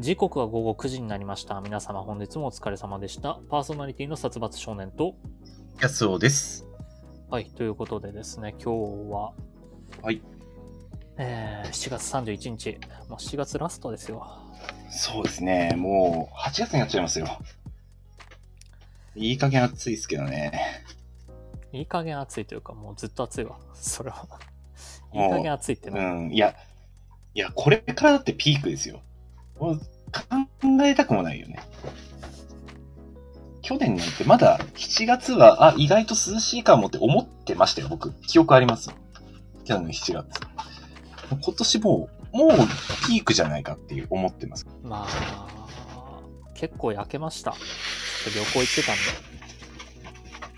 時刻は午後9時になりました。皆様本日もお疲れ様でした。パーソナリティの殺伐少年と、やすおです。はい、ということでですね、今日は、はい。えー、7月31日、もう7月ラストですよ。そうですね。もう、8月になっちゃいますよ。いい加減暑いですけどね。いい加減暑いというか、もうずっと暑いわ。それは。いい加減暑いってうね。ん。いや、いや、これからだってピークですよ。考えたくもないよね。去年なんてまだ7月は、あ、意外と涼しいかもって思ってましたよ、僕。記憶ありますよ。去年の7月。今年もう、もうピークじゃないかっていう思ってます。まあ、結構焼けました。旅行行ってたんで。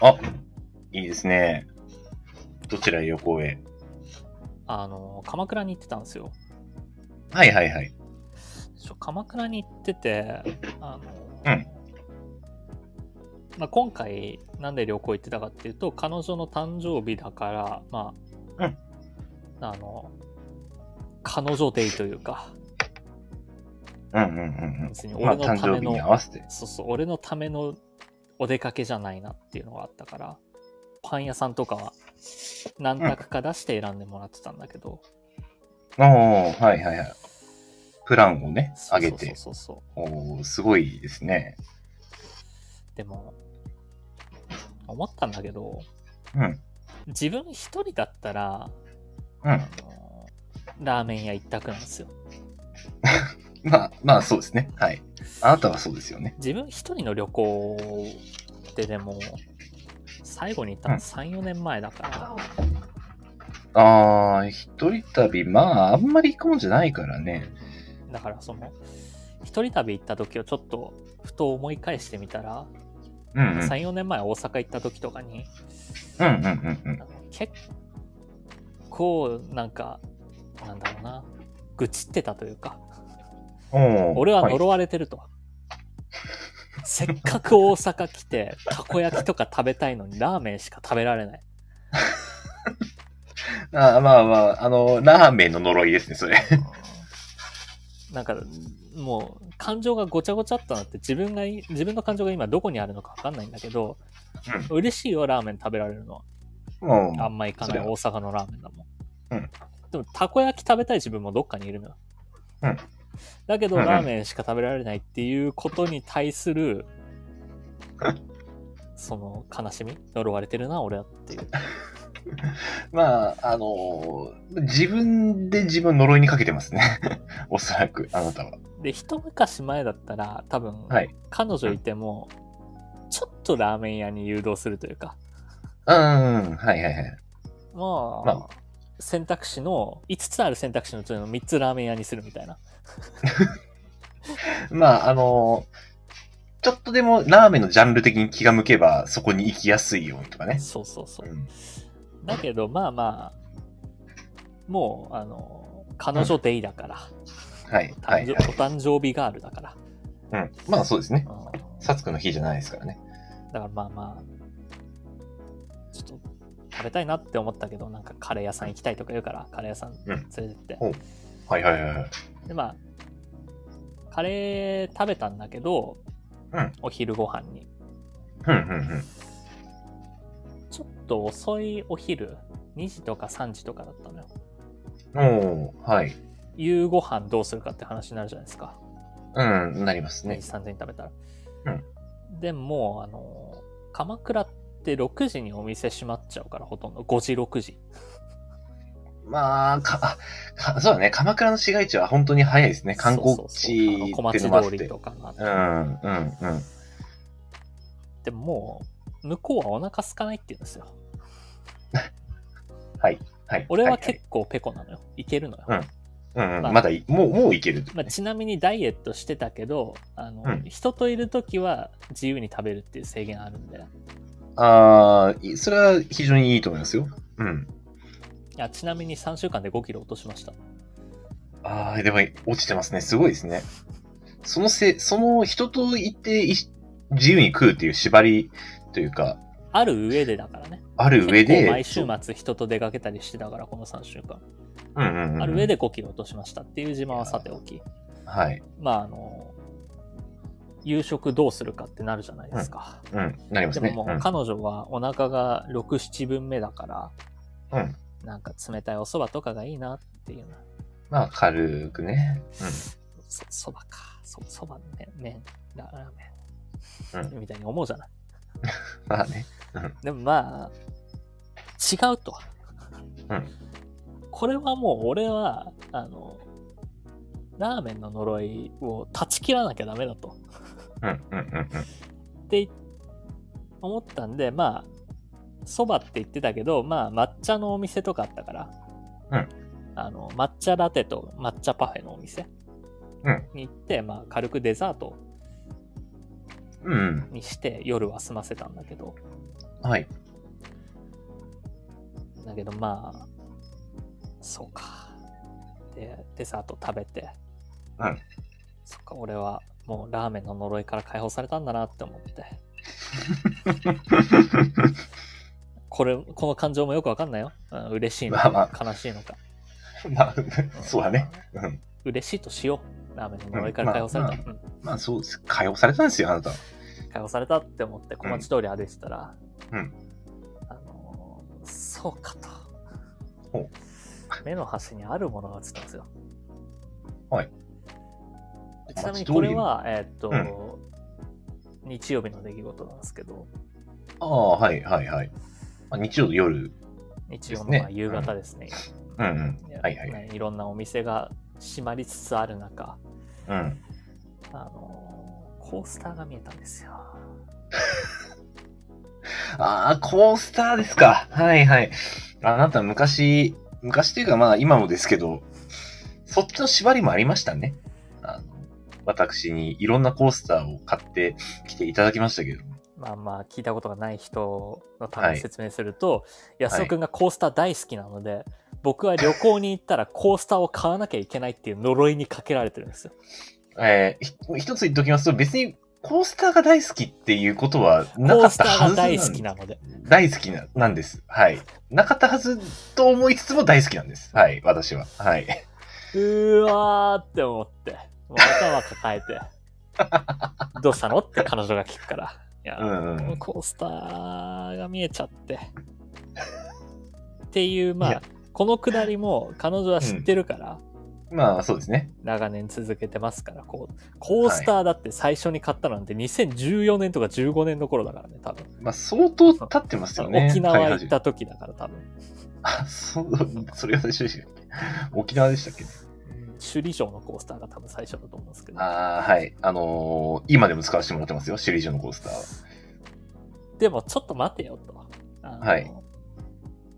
あ、いいですね。どちらへ旅行へ？あの、鎌倉に行ってたんですよ。はいはいはい。ちょ鎌倉に行ってて、あの、うんまあ、今回なんで旅行行ってたかっていうと彼女の誕生日だからまあ、うんあの彼女デイというかうんうんうんうん。まあ、別に俺のための、に合わせて。そうそう俺のためのお出かけじゃないなっていうのがあったからパン屋さんとかは何択か出して選んでもらってたんだけど、おー、はいはいはい。プランをね、そう上げて。そうそうそうすごいですね。でも思ったんだけどうん。自分一人だったらうん。ラーメン屋一択なんですよ。まあ、まあそうですね。はい。あなたはそうですよね。自分一人の旅行ってでも、最後に行ったのうん3、4年前だから、あー、一人旅、まあ、あんまり行くもんじゃないからね。だからその、一人旅行った時をちょっとふと思い返してみたら、うんうん。3、4年前大阪行った時とかに、うんうんうんうん結構なんか、なんだろうな、愚痴ってたというか、俺は呪われてると。せっかく大阪来て、たこ焼きとか食べたいのにラーメンしか食べられない。あーまあまあ、あの、ラーメンの呪いですね、それ。なんか、もう、感情がごちゃごちゃっとなって、自分がい、自分の感情が今どこにあるのかわかんないんだけど、嬉しいよ、ラーメン食べられるのは。もう、あんま行かない大阪のラーメンだもん。うんでも、たこ焼き食べたい自分もどっかにいるのよ。うんだけど、うんうんラーメンしか食べられないっていうことに対する、その悲しみ呪われてるな、俺はっていう。まあ、あのー自分で自分呪いにかけてますね。おそらく、あなたは。で、一昔前だったら、多分、はい。彼女いても、ちょっとラーメン屋に誘導するというか、うん、うん、はいはいはい。まあ、ま選択肢の、5つある選択肢のうちの3つラーメン屋にするみたいな。まあ、あのーちょっとでもラーメンのジャンル的に気が向けば、そこに行きやすいようにとかね。そうそうそうう。んだけど、まあまあ、もう、あの、彼女デイだから、はい、はい、誕はい。生お誕生日ガールだから。うん。まあそうですね。うんサツクの日じゃないですからね。だからまあまあ、ちょっと食べたいなって思ったけど、なんかカレー屋さん行きたいとか言うから、カレー屋さん連れてって。うんはいはいはいはい。で、まあ、カレー食べたんだけど、うんお昼ご飯に。うん、うん、うん。と遅いお昼、2時とか3時とかだったのよ。おー、はい。夕ご飯どうするかって話になるじゃないですか。うん、なります2ね。時3時に食べたら。うんでも、あの、鎌倉って6時にお店閉まっちゃうから、ほとんど。5時、6時。まあ、か、かそうだね。鎌倉の市街地は本当に早いですね。観光そうそうそう地あの小っていう町通りのもあって。とかがあって。うん、うん、うん。でももう、向こうはお腹空かないって言うんですよ。はい。はい。俺ははい結構ペコなのよ。いけるのよ。うんうんうん、まあまだい、もう、もういける。まあ、ちなみにダイエットしてたけど、あの、うん人といるときは自由に食べるっていう制限あるんで。ああ、いそれは非常にいいと思いますよ。うん。いやちなみに3週間で5キロ落としました。ああ、でも落ちてますね。すごいですね。そのせ、その人といてい自由に食うっていう縛りというか、ある上でだからね。ある上で、毎週末人と出かけたりしてたから、この3週間。うんうんうん、ある上で5キロ落としましたっていう自慢はさておき。はい。まああの、夕食どうするかってなるじゃないですか。うん。なりまね。ですももう彼女はお腹が6、7分目だから、うん。うん。なんか冷たいお蕎麦とかがいいなっていうの。まあ、軽くね。そ、蕎麦か。そ、蕎麦麺、ラーメン。うんみたいに思うじゃない。まあね。でもまあ、違うと。うんこれはもう俺は、あの、ラーメンの呪いを断ち切らなきゃダメだと。うん。うん。うん。って思ったんで、まあ、そばって言ってたけど、まあ、抹茶のお店とかあったから、うんあの、抹茶ラテと抹茶パフェのお店うんに行って、まあ、軽くデザートうん。うん。にして夜は済ませたんだけど、はい。だけどまあ、そうか。で、デザート食べて、うん。そっか、俺はもうラーメンの呪いから解放されたんだなって思って。これ、この感情もよくわかんないよ。うん、嬉しいのまあまか、悲しいのか。まあ、そうだね。うん。嬉しいとしよう。ラーメンの呪いから解放された。うんまうんまあ、そうです。解放されたんですよ、あなたは。解放されたって思って小町通り歩いてたら、うん。あのーそうかほと。目の端にあるものが映ったんですよ。はい。ちなみにこれは、えーっと、うん日曜日の出来事なんですけど、ああ、はい、はい、はい。まあ、日曜の夜。日曜の夕方ですね。うんうん。はい、はい。ねいろんなお店が閉まりつつある中、うん。あのーコースターが見えたんですよ。ああ、コースターですか。はい、はい。あなた昔、昔っていうかまあ今もですけど、そっちの縛りもありましたね。あの私にいろんなコースターを買ってきていただきましたけど。まあまあ聞いたことがない人のために説明すると、安尾くんがコースター大好きなので、僕は旅行に行ったらコースターを買わなきゃいけないっていう呪いにかけられてるんですよ。えーひ一つ言っておきますと、別にコースターが大好きっていうことはなかったはず大好きななので。大好きな、なんです。はい。なかったはずと思いつつも大好きなんです。はい、私は。はい。うーわーって思って、頭抱えて、どうしたのって彼女が聞くから。いや、うんうんコースターが見えちゃって。っていう、まあこのくだりも彼女は知ってるから、まあ、そうですね。長年続けてますから、こう、コースターだって最初に買ったのなんて2014年とか15年の頃だからね、多分。まあ、相当経ってますよね。沖縄行った時だから多分。あ、そう、それが最初でしたっけ？沖縄でしたっけ？首里城のコースターが多分最初だと思うんですけど。ああ、はい。あのー今でも使わせてもらってますよ。首里城のコースターは。でもちょっと待てよと。はい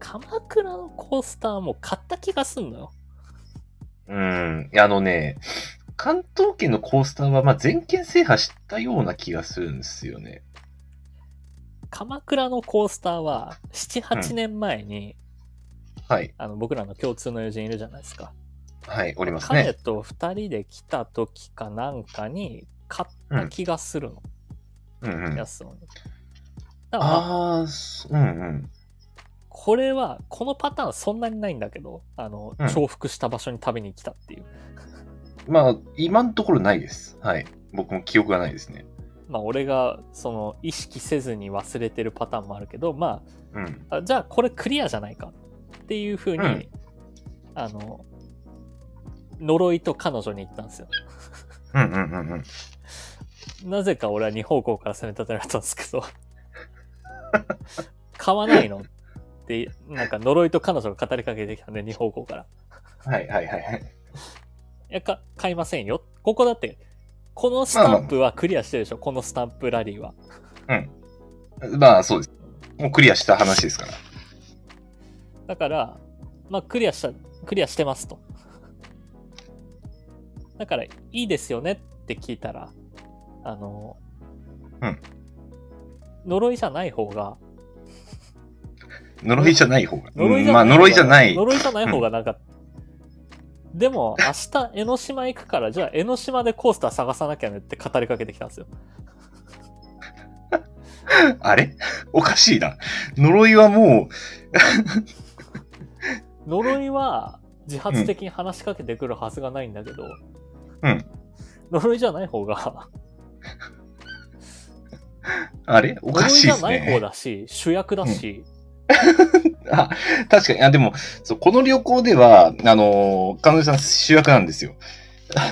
鎌倉のコースターも買った気がすんのよ。うん。あのね、関東圏のコースターは、まあ、全県制覇したような気がするんですよね。鎌倉のコースターは7、8年前に、はい。あの僕らの共通の友人いるじゃないですか。はい、おります彼ね。と2人で来た時かなんかに買った気がするの。うんうん。安尾に。だからまああうんうん。これは、このパターンそんなにないんだけど、あの、うん重複した場所に食べに来たっていう。まあ、今のところないです。はい。僕も記憶がないですね。まあ、俺が、その、意識せずに忘れてるパターンもあるけど、まうん。あ、あじゃあこれクリアじゃないかっていうふうに、うんあの、呪いと彼女に言ったんですよ。うんうんうんうん。なぜか俺は二方向から攻め立てられたんですけど、買わないの？って、なんか呪いと彼女が語りかけてきたんで、二方向から。はいはいはいはい。いや、か、買いませんよ。ここだって、このスタンプはクリアしてるでしょ、このスタンプラリーは。うん。まあ、そうです。もうクリアした話ですから。だから、まあ、クリアした、クリアしてますと。だから、いいですよねって聞いたら、あの、うん呪いじゃない方が、呪いじゃない方が。呪いじゃないまあ、呪いじゃない。呪いじゃない方がなんか、でも、明日、江ノ島行くから、じゃあ、江ノ島でコースター探さなきゃねって語りかけてきたんですよ。あれ？おかしいな。呪いはも 呪いは、自発的に話しかけてくるはずがないんだけど、うん呪いじゃない方が、あれ？おか呪いしいですじゃない方ね。だし、主役だし、あ、確かに。あ、でも、そう、この旅行では、あのー彼女さん主役なんですよ。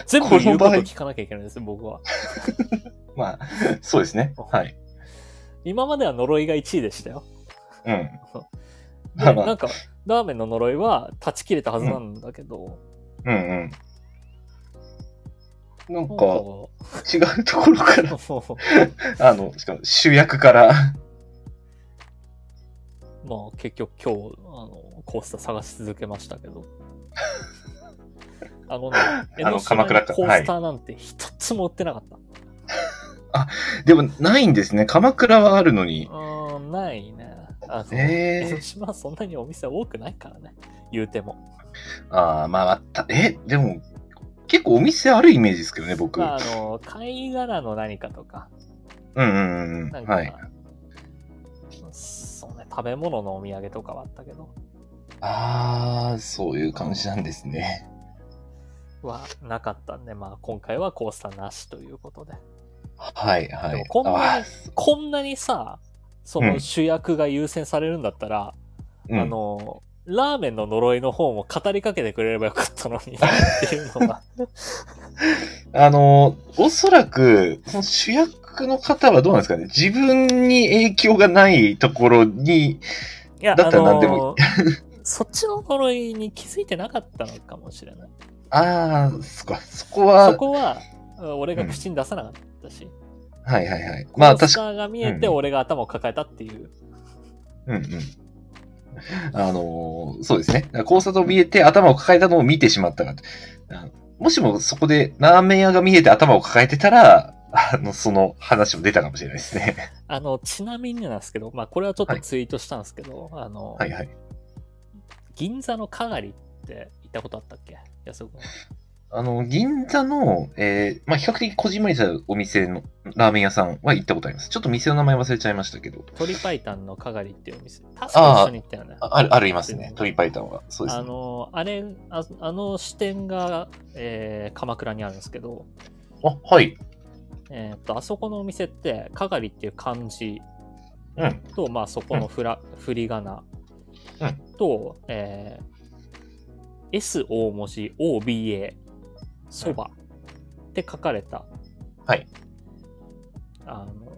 全部言うこと聞かなきゃいけないんですよ、僕は。まあ、そうですね。はい。今までは呪いが1位でしたよ。うん。でまあまあなんか、ラーメンの呪いは断ち切れたはずなんだけど、うんうん。なんなんか、違うところから、かあの、しかも主役から、まあ結局今日、あの、コースター探し続けましたけど。あのね、江ノ島鎌倉かにコースターなんて一つも売ってなかった。でもないんですね。鎌倉はあるのに。うーん、ないね。あの、えー江ノ島はそんなにお店多くないからね。言うても。ああ、まあ、あった。え、でも、結構お店あるイメージですけどね、僕。まあ、あの、貝殻の何かとか、うんうんうんうん。なんか、はい。そ食べ物のお土産とかはあったけど、ああ、そういう感じなんですね。はなかったんで、まあ今回はコースターなしということで。はいはい。こんなにこんなにさ、そうのん主役が優先されるんだったら、うんあの、ラーメンの呪いの方も語りかけてくれればよかったのにっていうのが。あの、おそらく、その主役の方はどうなんですかね？自分に影響がないところに、いや、だったらあ何でもの、そっちの呪いに気づいてなかったのかもしれない。ああ、そこは、そこは、俺が口に出さなかったし。はいはいはい。まあ確かが見えてうん俺が頭を抱えたっていう。うんうん。あのーそうですね。交差と見えて頭を抱えたのを見てしまったかもしもそこでラーメン屋が見えて頭を抱えてたら、あの、その話も出たかもしれないですね。あの、ちなみになんですけど、まあこれはちょっとツイートしたんですけど、あの、はいはい。銀座のかがりって行ったことあったっけ？安尾君。あの、銀座の、えー、まあ、比較的こじんまりしたお店のラーメン屋さんは行ったことあります。ちょっと店の名前忘れちゃいましたけど。鳥パイタンのかがりっていうお店。確か一緒に行ったよね。あある、ありますね。鳥パイタンは。そうですあね。の、あれ、ああの支店が、えー鎌倉にあるんですけど、あ、はい。えーっと、あそこのお店って、かがりっていう漢字うん。と、まあそこのふら、振り仮名うんと、えー S 大文字 OBA そばって書かれた、はい。あの、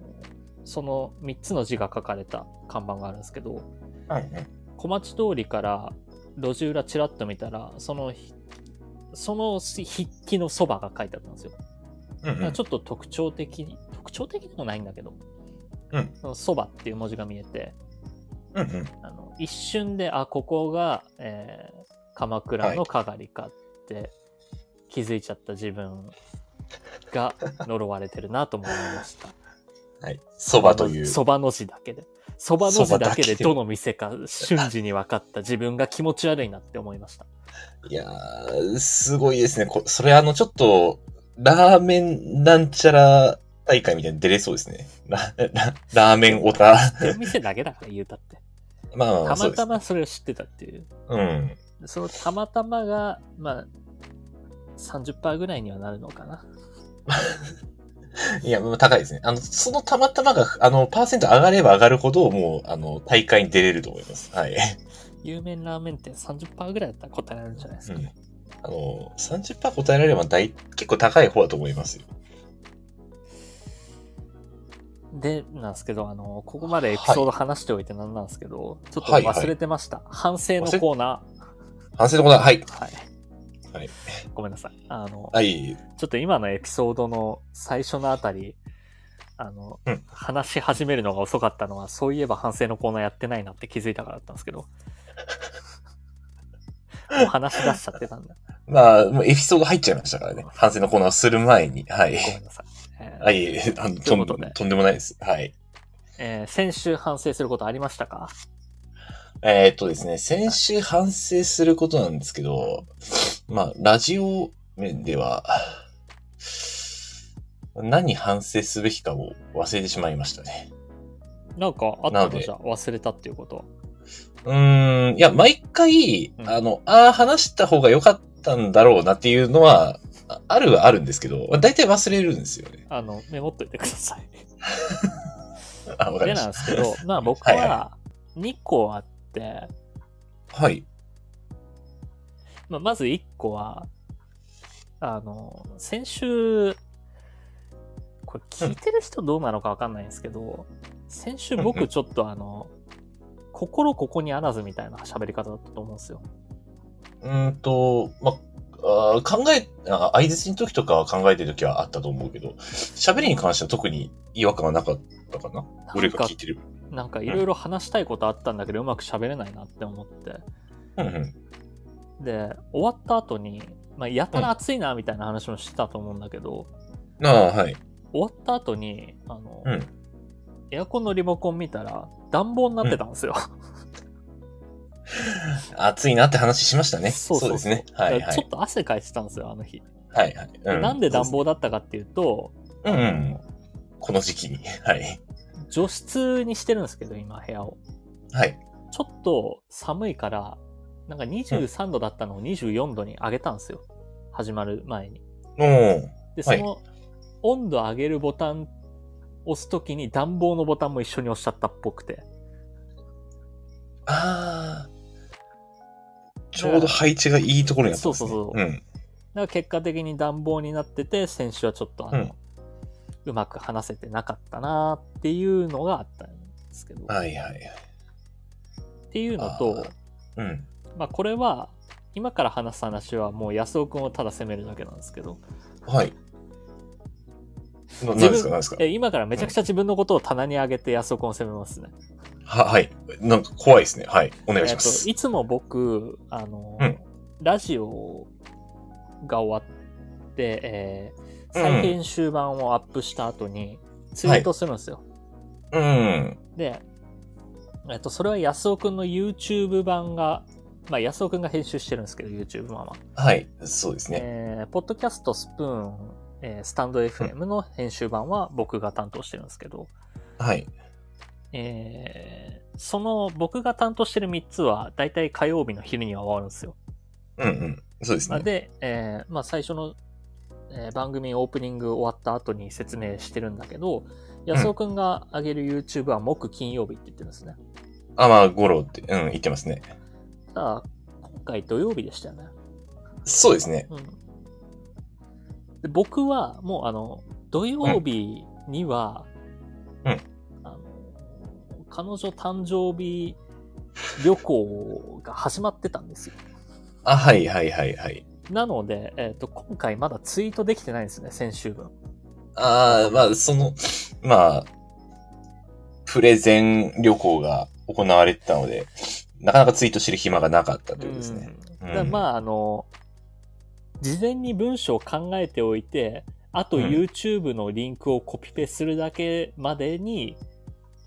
その3つの字が書かれた看板があるんですけど、はい。小町通りから路地裏ちらっと見たら、そのひ、その筆記のそばが書いてあったんですよ。うんうん。ちょっと特徴的に、特徴的でもないんだけど、うんそのそばっていう文字が見えて、うんうん。あの一瞬で、あ、ここが、えー鎌倉のかがりかって気づいちゃった自分が 呪われてるなと思いました。はい。そばという。そばの字だけで。そばの字だけででどの店か瞬時に分かった自分が気持ち悪いなって思いました。いやー、すごいですね。こそれあの、ちょっと、ラーメンなんちゃら大会みたいに出れそうですね。ラララーメンオタ。店だけだから言うたって。まあまあまあ、たまた。まそれを知ってたっていう。うん。そのたまたまが、まあ、30%ぐらいにはなるのかな。いや、もう高いですね。あの、そのたまたまが、あの、パーセント上がれば上がるほど、もう、あの、大会に出れると思います。はい。有名ラーメン店30%ぐらいだったら答えられるんじゃないですか。うん。あの、30%答えられれば大、結構高い方だと思いますよ。で、なんですけど、あの、ここまでエピソード話しておいてなんなんですけど、ちょっとはいはい忘れてました。反省のコーナ反省？のことは、はい。ー。はい。はい。ごめんなさい。あの、はい。ちょっと今のエピソードの最初のあたり、あの、うん話し始めるのが遅かったのは、そういえば反省のコーナーやってないなって気づいたからだったんですけど。もう話し出しちゃってたんだ。まあ、もうエピソード入っちゃいましたからね。反省のコーナーをする前に。はい。ごめんなさい。えーはい。あの、とんことでとんでもないです。はい。えー先週反省することありましたか？えーっとですね、先週反省することなんですけど、まあ、ラジオ面では、何反省すべきかを忘れてしまいましたね。なんかあったのじゃあ忘れたっていうことは。うーん、いや、毎回、うんあの、ああ、話した方が良かったんだろうなっていうのは、ああるはあるんですけど、まあ大体忘れるんですよね。あの、メモっといてください。あ、わかりでましなんですけど、まあ僕はいは2個あって、た。はい。まあ、まず1個は、あの、先週、これ聞いてる人どうなのかわかんないんですけど、先週僕んちょっとあの、心ここにあらずみたいな喋り方だったと思うんですよ。うーんと、ま、あー考え、あ相槌の時とかは考えてる時はあったと思うけど、喋りに関しては特に違和感はなかったかな？俺が聞いてる。なんかいろいろ話したいことあったんだけど、うまく喋れないなって思って。うんうん。で、終わった後に、まあ、やたら暑いなみたいな話もしてたと思うんだけど、ああ、はい。終わった後に、あの、うんエアコンのリモコン見たら暖房になってたんですよ。暑いなって話しましたね。そうそうですね。はいはい。ちょっと汗かいてたんですよ、あの日。はいはい。うなんで暖房だったかっていうと、うんうん。この時期に。はい。除湿にしてるんですけど、今部屋を。はい。ちょっと寒いから、なんか23度だったのを24度に上げたんですよ。始まる前に。おー。で、その温度上げるボタン押すときに暖房のボタンも一緒に押しちゃったっぽくて。ああ。ちょうど配置がいいところにあったんですね。そうそうそううん。だから結果的に暖房になってて、先週はちょっとあの、うんうまく話せてなかったなっていうのがあったんですけど。はいはいはい。っていうのと、うん。まあこれは、今から話す話はもう安尾くんをただ責めるだけなんですけど、はい。な何自分ですか何ですか？え今からめちゃくちゃ自分のことを棚に上げて安尾くんを責めますね。は、はい。なんか怖いですね。はい。お願いしえっと、ます。いつも僕、あの、うんラジオが終わって、えーうん再編集版をアップした後にツイートするんですよ。うん。で、えっと、それは安尾くんの YouTube 版が、まあ安尾くんが編集してるんですけど、YouTube 版は。はい。そうですね。えー、ポッドキャストスプーン、えースタンド FM の編集版は僕が担当してるんですけど、はい。えーその僕が担当してる3つは、だいたい火曜日の昼には終わるんですよ。うんうん。そうですね。まあで、えーまあ最初の、えー番組オープニング終わった後に説明してるんだけど、安尾くんが上げる YouTube は木金曜日って言ってるんですね。あ、まあ、ゴロって、うん、言ってますね。ただ、今回土曜日でしたよね。そうですね。うん。で僕はもうあの、土曜日には、うんあの、彼女誕生日旅行が始まってたんですよ。あ、はいはいはいはい。なので、えっ、と、今回まだツイートできてないんですね、先週分。ああ、まあ、その、まあ、プレゼン旅行が行われてたので、なかなかツイートしてる暇がなかったというですね。うんまあ、あの、事前に文章を考えておいて、あとうん YouTube のリンクをコピペするだけまでに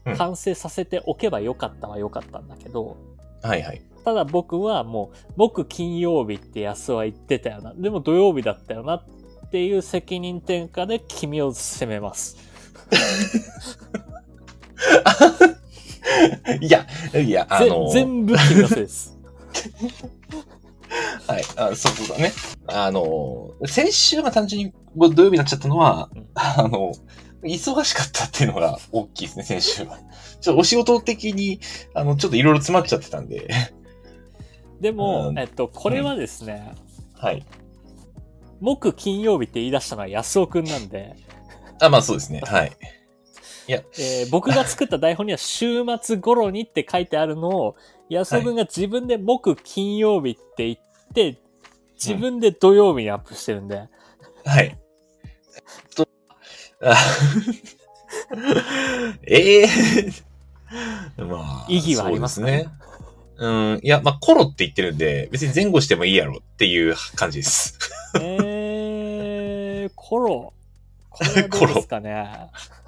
うん完成させておけばよかったはよかったんだけど、はいはい。ただ僕はもう、僕金曜日って安は言ってたよな。でも土曜日だったよなっていう責任転嫁で君を責めます。いや、いや、あぜの、全部君のせいです。はい、あそうそうだね。あの、先週が単純に土曜日になっちゃったのは、うんあの、忙しかったっていうのが大きいですね、先週は。ちょっとお仕事的に、あの、ちょっといろいろ詰まっちゃってたんで、でも、うんえっと、これはですね、はい。木金曜日って言い出したのは安尾くんなんで、あ、まあそうですね。はい。えー僕が作った台本には週末頃にって書いてあるのを、安尾くんが自分で木金曜日って言って、自分で土曜日にアップしてるんで、はい。と、あ ええまあ。意義はありますかねそうん。いや、まあ、コロって言ってるんで、別に前後してもいいやろっていう感じです。えー、コロ。これはどうですかね。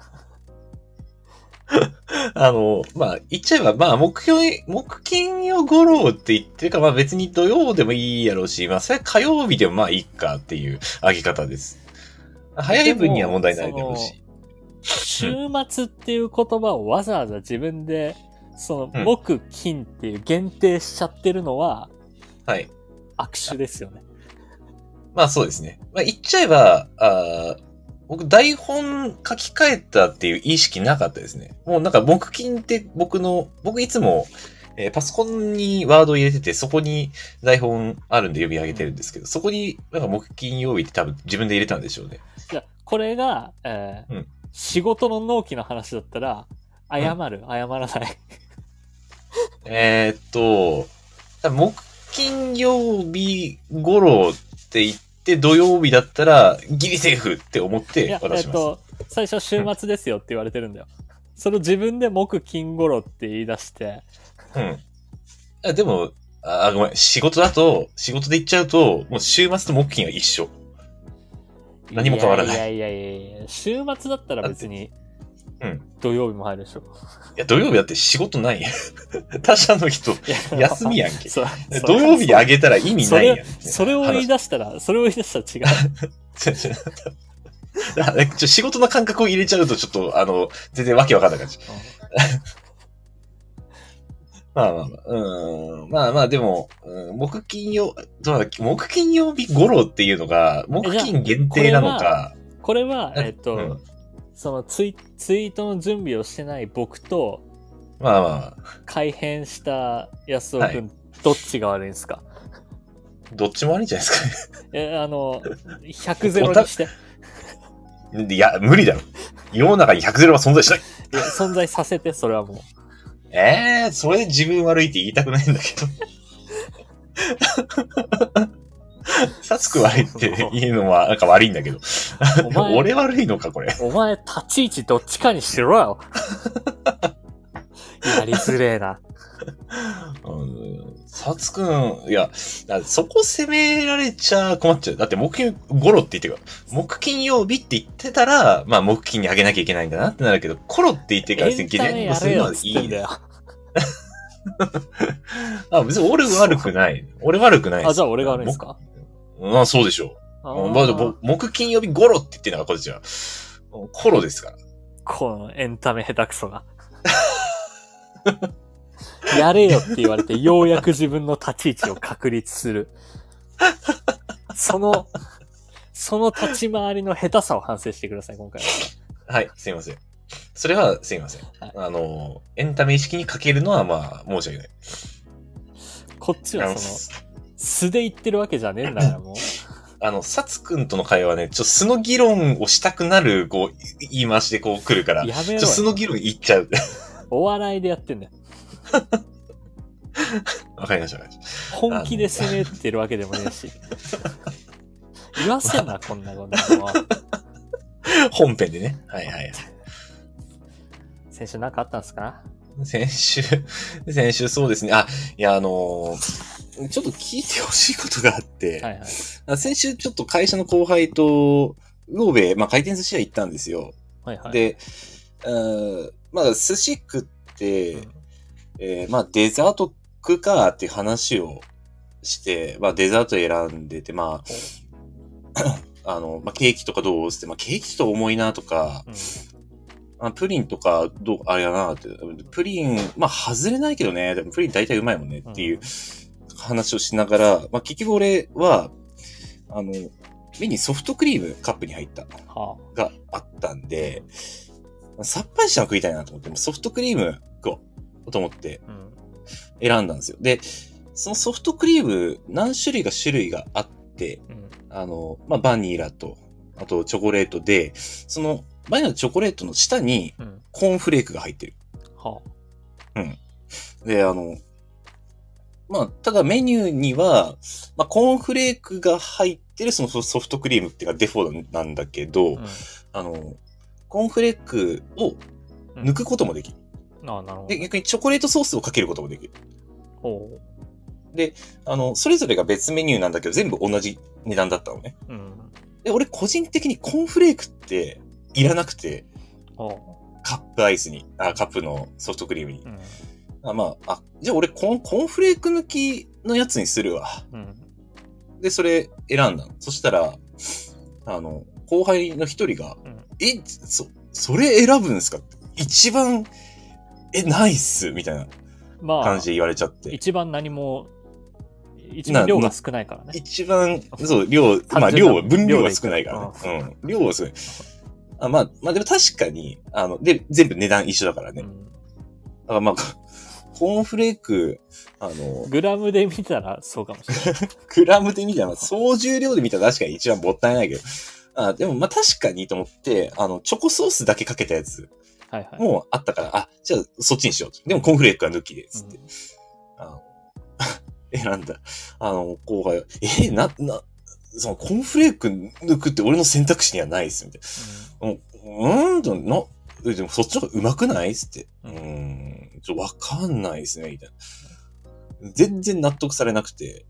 あの、まあ、言っちゃえば、まあ、目標、木金曜ゴロって言ってるから、まあ別に土曜でもいいやろうし、まあ、それ火曜日でもまあいいかっていう上げ方です。早い分には問題ないだろうし。週末っていう言葉をわざわざ自分で、その、木金っていう限定しちゃってるのははい。握手ですよね。まあそうですね。まあ言っちゃえば、あ僕台本書き換えたっていう意識なかったですね。もうなんか木金って僕の、僕いつも、えーパソコンにワードを入れてて、そこに台本あるんで読み上げてるんですけど、そこになんか木金曜日って多分自分で入れたんでしょうね。いや、これが、えーうん仕事の納期の話だったら、謝る、謝らない。えーっと、木金曜日頃って言って土曜日だったらギリセーフって思っいてや、渡します。えっと、最初週末ですよって言われてるんだよ。それを自分で木金頃って言い出して、うん。あでも、あ、ごめん。仕事だと、仕事で行っちゃうと、もう週末と木金は一緒。何も変わらないいやいやいやいや週末だったら別に、うん。土曜日も入るでしょ。いや、土曜日だって仕事ないやん。他社の人、休みやんけ。土曜日にあげたら意味ないやん。それを言い出したら、それを言い出したら違う。ちょ仕事の感覚を入れちゃうと、ちょっと、あの、全然わけわかんなくなっちゃう。まあまあまあ、うん。まあまあ、でも、うん、木金曜、どうだ木金曜日頃っていうのが、木金限定なのか、これは、えっと、うんそのツイツイートの準備をしてない僕と、まあまあ、改変した安尾くん、はいどっちが悪いんですか？どっちも悪いんじゃないですかえ、あの、100ゼロにして。ね。いや、無理だろ。世の中に100ゼロは存在しない。いや存在させて、それはもう。ええー、それで自分悪いって言いたくないんだけど。さつく悪いって言うのはなんか悪いんだけど。俺悪いのか、これ。お前、立ち位置どっちかにしろよ。やりづれえな。うんさつくん、いや、だそこ責められちゃ困っちゃう。だって木金ゴロって言ってるから。木金曜日って言ってたら、まあ木金にあげなきゃいけないんだなってなるけど、コロって言ってからエンタメやれよっつってんだよ。あ、別に俺悪くない。俺悪くないあ、じゃあ俺が悪いんですか？まあそうでしょあう。まあ、ぼ木金曜日ゴロって言ってんだから、こっちは。コロですから。このエンタメ下手くそが。やれよって言われて、ようやく自分の立ち位置を確立する。その、その立ち回りの下手さを反省してください、今回は。はい、すいません。それはすいません。はいあの、エンタメ意識にかけるのはまあ、申し訳ない。こっちはその、素で言ってるわけじゃねえんだから、もう。あの、サツくんとの会話ね、ちょっと素の議論をしたくなる、こう、言い回しでこう来るから、ちょやめろっと素のよ。議論言っちゃう。お笑いでやってんだよ。わかりました、わかりまし本気で攻めてるわけでもねえし。言わせんな、こんなこんなの。本編でね。はいはいはい。先週なんかあったんですか？先週、先週そうですね。あ、いや、あのーちょっと聞いてほしいことがあって、はいはい。あ先週ちょっと会社の後輩と、魚べまあ、回転寿司屋行ったんですよ。はいはい。で、うまあ、寿司食って、えーまあ、デザート食うかって話をして、まあ、デザート選んでて、まあ、あの、まあ、ケーキとかどうって、まあ、ケーキと重いなとか、うんあプリンとか、どう、あれやなって、プリン、まあ、外れないけどね、でもプリン大体うまいもんねっていう話をしながら、まあ、結局俺は、あの、目にソフトクリームカップに入った。はがあったんで、さっぱりしたの食いたいなと思って、ソフトクリーム食おうと思ってあ。うん。選んだんですよ。で、そのソフトクリーム何種類か種類があって、うん。あの、まあ、バニラと、あとチョコレートで、そのバニラとチョコレートの下にうん。コーンフレークが入ってる。はで、あの、まあ、ただメニューには、まあ、コーンフレークが入ってるそのソフトクリームっていうかデフォなんだけど、あ。あの、コーンフレークを抜くこともできる。うん。ああ、なるほどで、。逆にチョコレートソースをかけることもできる。ほあの、それぞれが別メニューなんだけど、全部同じ値段だったのね。う。うん。で、俺個人的にコーンフレークっていらなくて、ほカップアイスに、あ、カップのソフトクリームにう。う。ん。あまあ、あ、じゃあ俺コーン、コーンフレーク抜きのやつにするわ。うん。で、それ選んだの。そしたら、あの、後輩の一人が、うんえ、そ、それ選ぶんですか？一番、え、ないっすみたいなまあ感じ、で言われちゃって。一番何も一番量が少ないからね。一番、そう、量、まあ量は、分量は少ないからね。うん。量は少ない。あまあ、まあでも確かに、あの、で、全部値段一緒だからね。だからまあ、コーンフレーク、あの、グラムで見たらそうかもしれない。グラムで見たら、総重量で見たら確かに一番もったいないけど。あでもまあ確かにと思って、あの、チョコソースだけかけたやつもあったから、はいはい、あ、じゃあそっちにしようでもコーンフレークは抜きで、つって。うん、あの 選んだ。あの、後輩えな、な、そのコーンフレーク抜くって俺の選択肢にはないっす、みたいな。うん、うんと、な、でもそっちの方が上手くないっつって。うん、ちょ、わかんないっすね、みたいな。全然納得されなくて。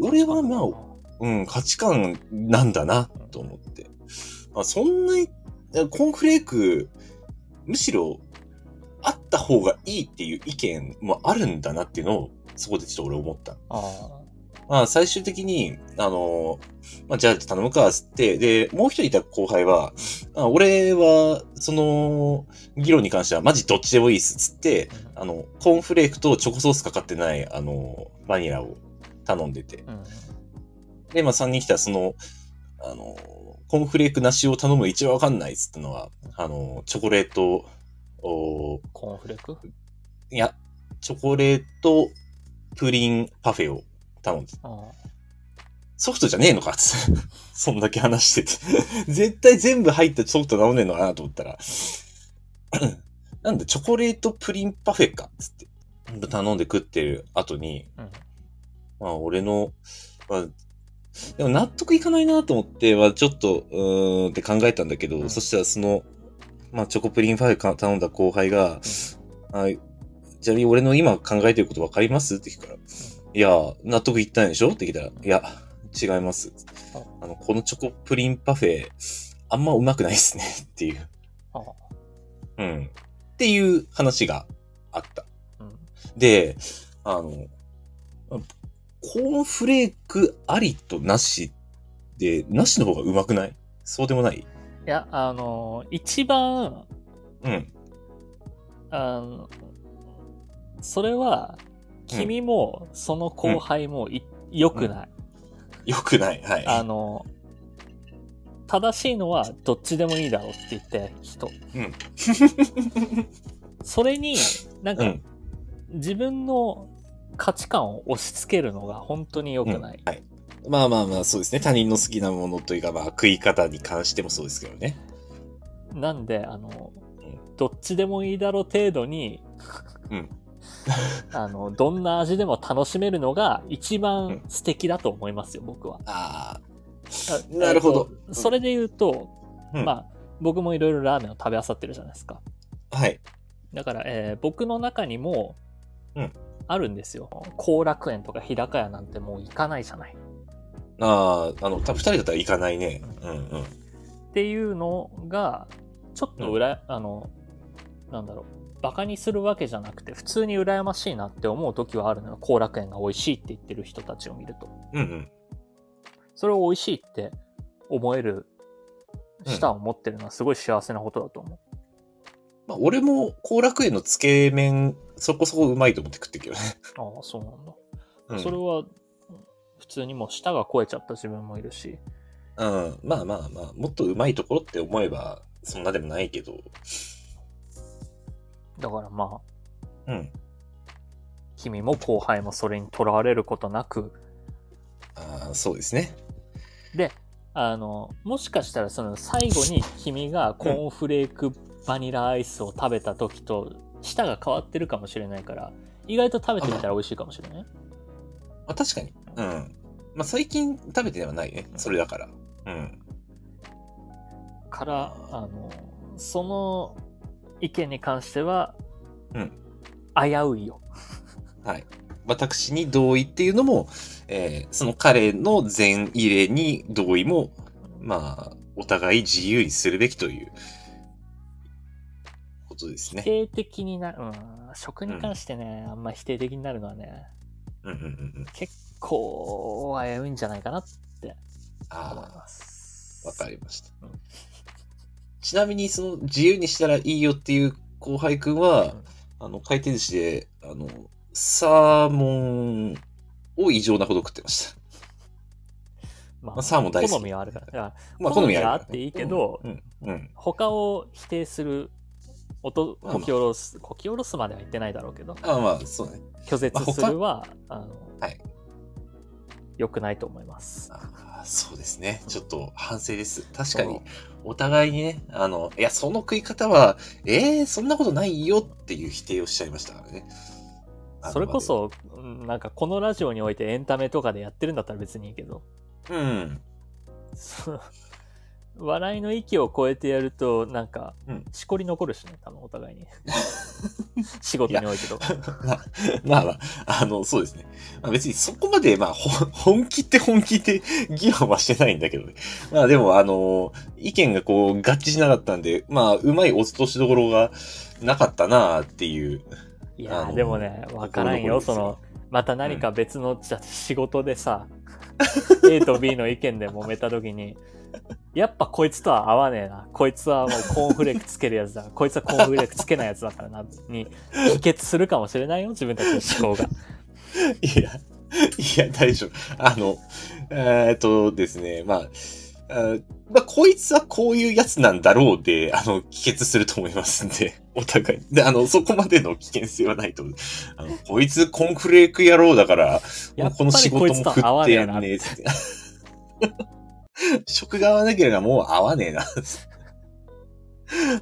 俺はまあ、うん、価値観なんだな、と思って。まあ、そんなに、コーンフレーク、むしろ、あった方がいいっていう意見もあるんだなっていうのを、そこでちょっと俺思った。あまあ、最終的に、あの、まあ、じゃあ頼むか、つって、で、もう一人いた後輩は、あ俺は、その、議論に関しては、マジどっちでもいいっす、つって、あの、コーンフレークとチョコソースかかってない、あの、バニラを頼んでて。うん、で、まあ、3人来たら、その、あの、コーンフレークなしを頼む一番わかんないっつったのは、あの、チョコレート、おコーンフレーク？いや、チョコレートプリンパフェを頼んでソフトじゃねえのか。つ そんだけ話してて。絶対全部入ったソフト頼んねえのかなと思ったら。なんでチョコレートプリンパフェかつって。頼んで食ってる後に、うん、まあ俺の、まあ、でも納得いかないなと思って、はちょっと、うーんって考えたんだけど、うん、そしたらその、まあチョコプリンパフェ頼んだ後輩が、うん、ちなみに俺の今考えてること分かります？って聞くから、いや、納得いったんでしょ？って聞いたら、いや、違います。あの、このチョコプリンパフェ、あんまうまくないっすねっていう。うん。っていう話があった。うん、で、あの、コーンフレークありとなしで、なしの方がうまくない？そうでもない？いや、あの、一番、うん。あの、それは、君も、その後輩もい、良、くない。良くない。はい。あの、正しいのはどっちでもいいだろうって言った人。うん。それに、なんか、うん、自分の価値観を押し付けるのが本当に良くない、うん、はい。まあまあまあ、そうですね。他人の好きなものというか、まあ、食い方に関してもそうですけどね。なんで、あの、うん、どっちでもいいだろう程度に、うん。あの、どんな味でも楽しめるのが一番素敵だと思いますよ、僕は。ああ。なるほど。それで言うと、うん、まあ、僕もいろいろラーメンを食べあさってるじゃないですか。はい。だから、えー、僕の中にも、うん。あるんですよ。後楽園とか日高屋なんてもう行かないじゃない。ああ、あの、多分二人だったら行かないね。うんうん。っていうのが、ちょっと裏、うん、あの、なんだろう。バカにするわけじゃなくて、普通に羨ましいなって思う時はあるのよ。後楽園が美味しいって言ってる人たちを見ると。うんうん。それを美味しいって思える舌を持ってるのはすごい幸せなことだと思う。うん、まあ、俺も後楽園のつけ麺、そこそこうまいと思って食ってるけどね。ああ、そうなんだ。うん、それは、普通にもう舌が超えちゃった自分もいるし。うん、まあまあまあ、もっとうまいところって思えば、そんなでもないけど。だからまあ、うん。君も後輩もそれにとらわれることなく。ああ、そうですね。で、あの、もしかしたらその最後に君がコーンフレークバニラアイスを食べた時と舌が変わってるかもしれないから、意外と食べてみたら美味しいかもしれない？あ、確かに。うん。まあ最近食べてはないね。それだから。うん。から、あの、その意見に関しては、うん。危ういよ。はい。私に同意っていうのも、えー、その彼の全入れに同意も、まあ、お互い自由にするべきということですね。否定的になる、うん、食に関してね、うん、あんま否定的になるのはね、うんうんうん、結構危ういんじゃないかなって思います。わかりました。うんちなみに、その、自由にしたらいいよっていう後輩くんは、うん、あの、回転寿司で、あの、サーモンを異常なほど食ってました。ま まあサーモン大好き好みはあるから。だからまあ、好みるがあっていいけどうん。うん。うん他を否定する、音、まあこき下ろす、こき下ろすまでは言ってないだろうけど、あまあ、そうね。拒絶するは、あの、はい。良くないと思います。あそうですね。ちょっと反省です。確かに、お互いにね、あの、いや、その食い方は、えー、そんなことないよっていう否定をしちゃいましたからね。それこ、そ、うんなんかこのラジオにおいてエンタメとかでやってるんだったら別にいいけど、うん。笑いの域を超えてやると、なんかうん、しこり残るしね、多分お互いに。仕事においてとか。まあ、まあまあ、あの、そうですね。まあ、別にそこまで、まあ、ほ本気って本気って議論はしてないんだけどね。まあでも、あの、意見がこう、合致しなかったんで、まあ、うまい落としどころがなかったなっていう。いやでもね、わからんよ、その、また何か別の、じゃあ仕事でさ、A と B の意見で揉めた時に、やっぱこいつとは合わねえな。こいつはもうコーンフレークつけるやつだ。こいつはコーンフレークつけないやつだからな。に、帰結するかもしれないよ、自分たちの思考が。いや、いや、大丈夫。あの、えーっとですね、まあ、あまあ、こいつはこういうやつなんだろうで、あの、帰結すると思いますんで、お互い。で、あの、そこまでの危険性はないと思う。あの、こいつコンフレーク野郎だから、この仕事もこいつと振って合わねえなやんねえって。職が合わなければもう合わねえな。